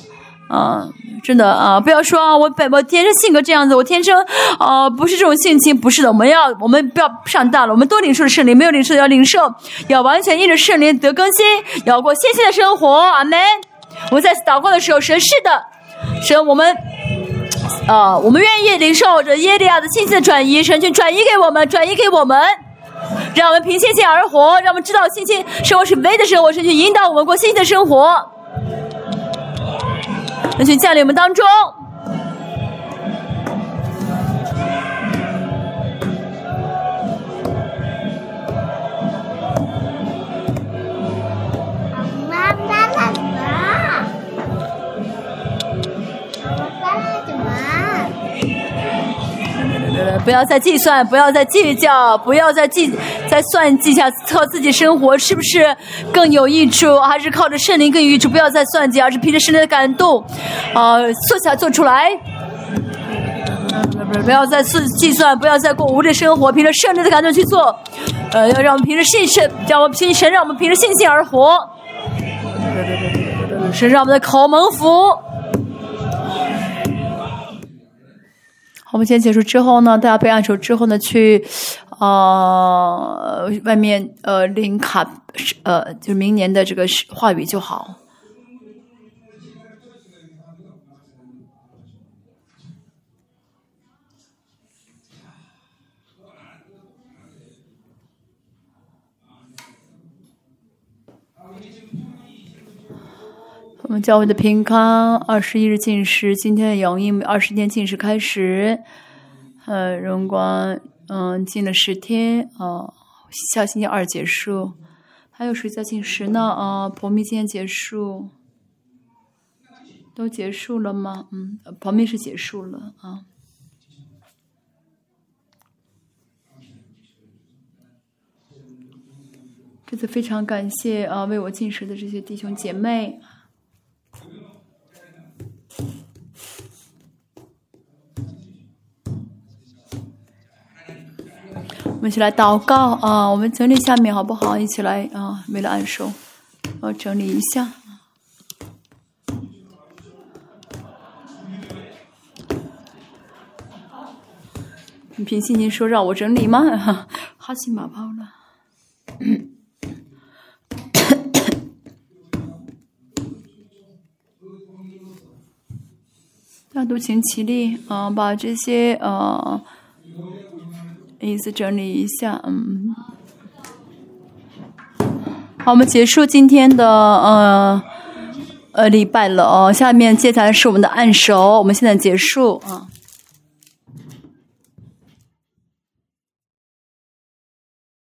啊，真的啊！不要说我本我天生性格这样子，我天生啊不是这种性情，不是的。我们要，我们不要上当了。我们多领受圣灵，没有领受要领受，要完全依着圣灵得更新，要过新鲜的生活。阿门。我们在祷告的时候，神是的，神我们啊，我们愿意领受着耶利亚的信心的转移，神去转移给我们，转移给我们。让我们凭信心而活，让我们知道信心生活是唯一的生活，是去引导我们过信心的生活。那请降临我们当中。不要再计算，不要再计较，不要再计再算计下靠自己生活是不是更有益处，还是靠着圣灵更有益处？不要再算计，而是凭着圣灵的感动，啊，做起来做出来。不要再计计算，不要再过无的生活，凭着圣灵的感动去做。呃，要让我们凭着信神，让我们凭神，让我们凭着信心而活。是让我们的口蒙福。们先结束之后呢，大家备案手之后呢，去呃，外面呃领卡呃，就是明年的这个话语就好。我们教会的平康二十一日进食，今天的永印二十天进食开始。呃，荣光嗯进了十天啊，下星期二结束。还有谁在进食呢？啊，婆蜜今天结束，都结束了吗？嗯，婆蜜是结束了啊。这次非常感谢啊，为我进食的这些弟兄姐妹。我们一起来祷告啊！我们整理下面好不好？一起来啊！为了按手，我整理一下。你凭信心说让我整理吗？(laughs) 哈西马包了。大家都请起立啊！把这些呃。意思整理一下，嗯，好，我们结束今天的呃呃礼拜了哦。下面接下来是我们的按手，我们现在结束啊。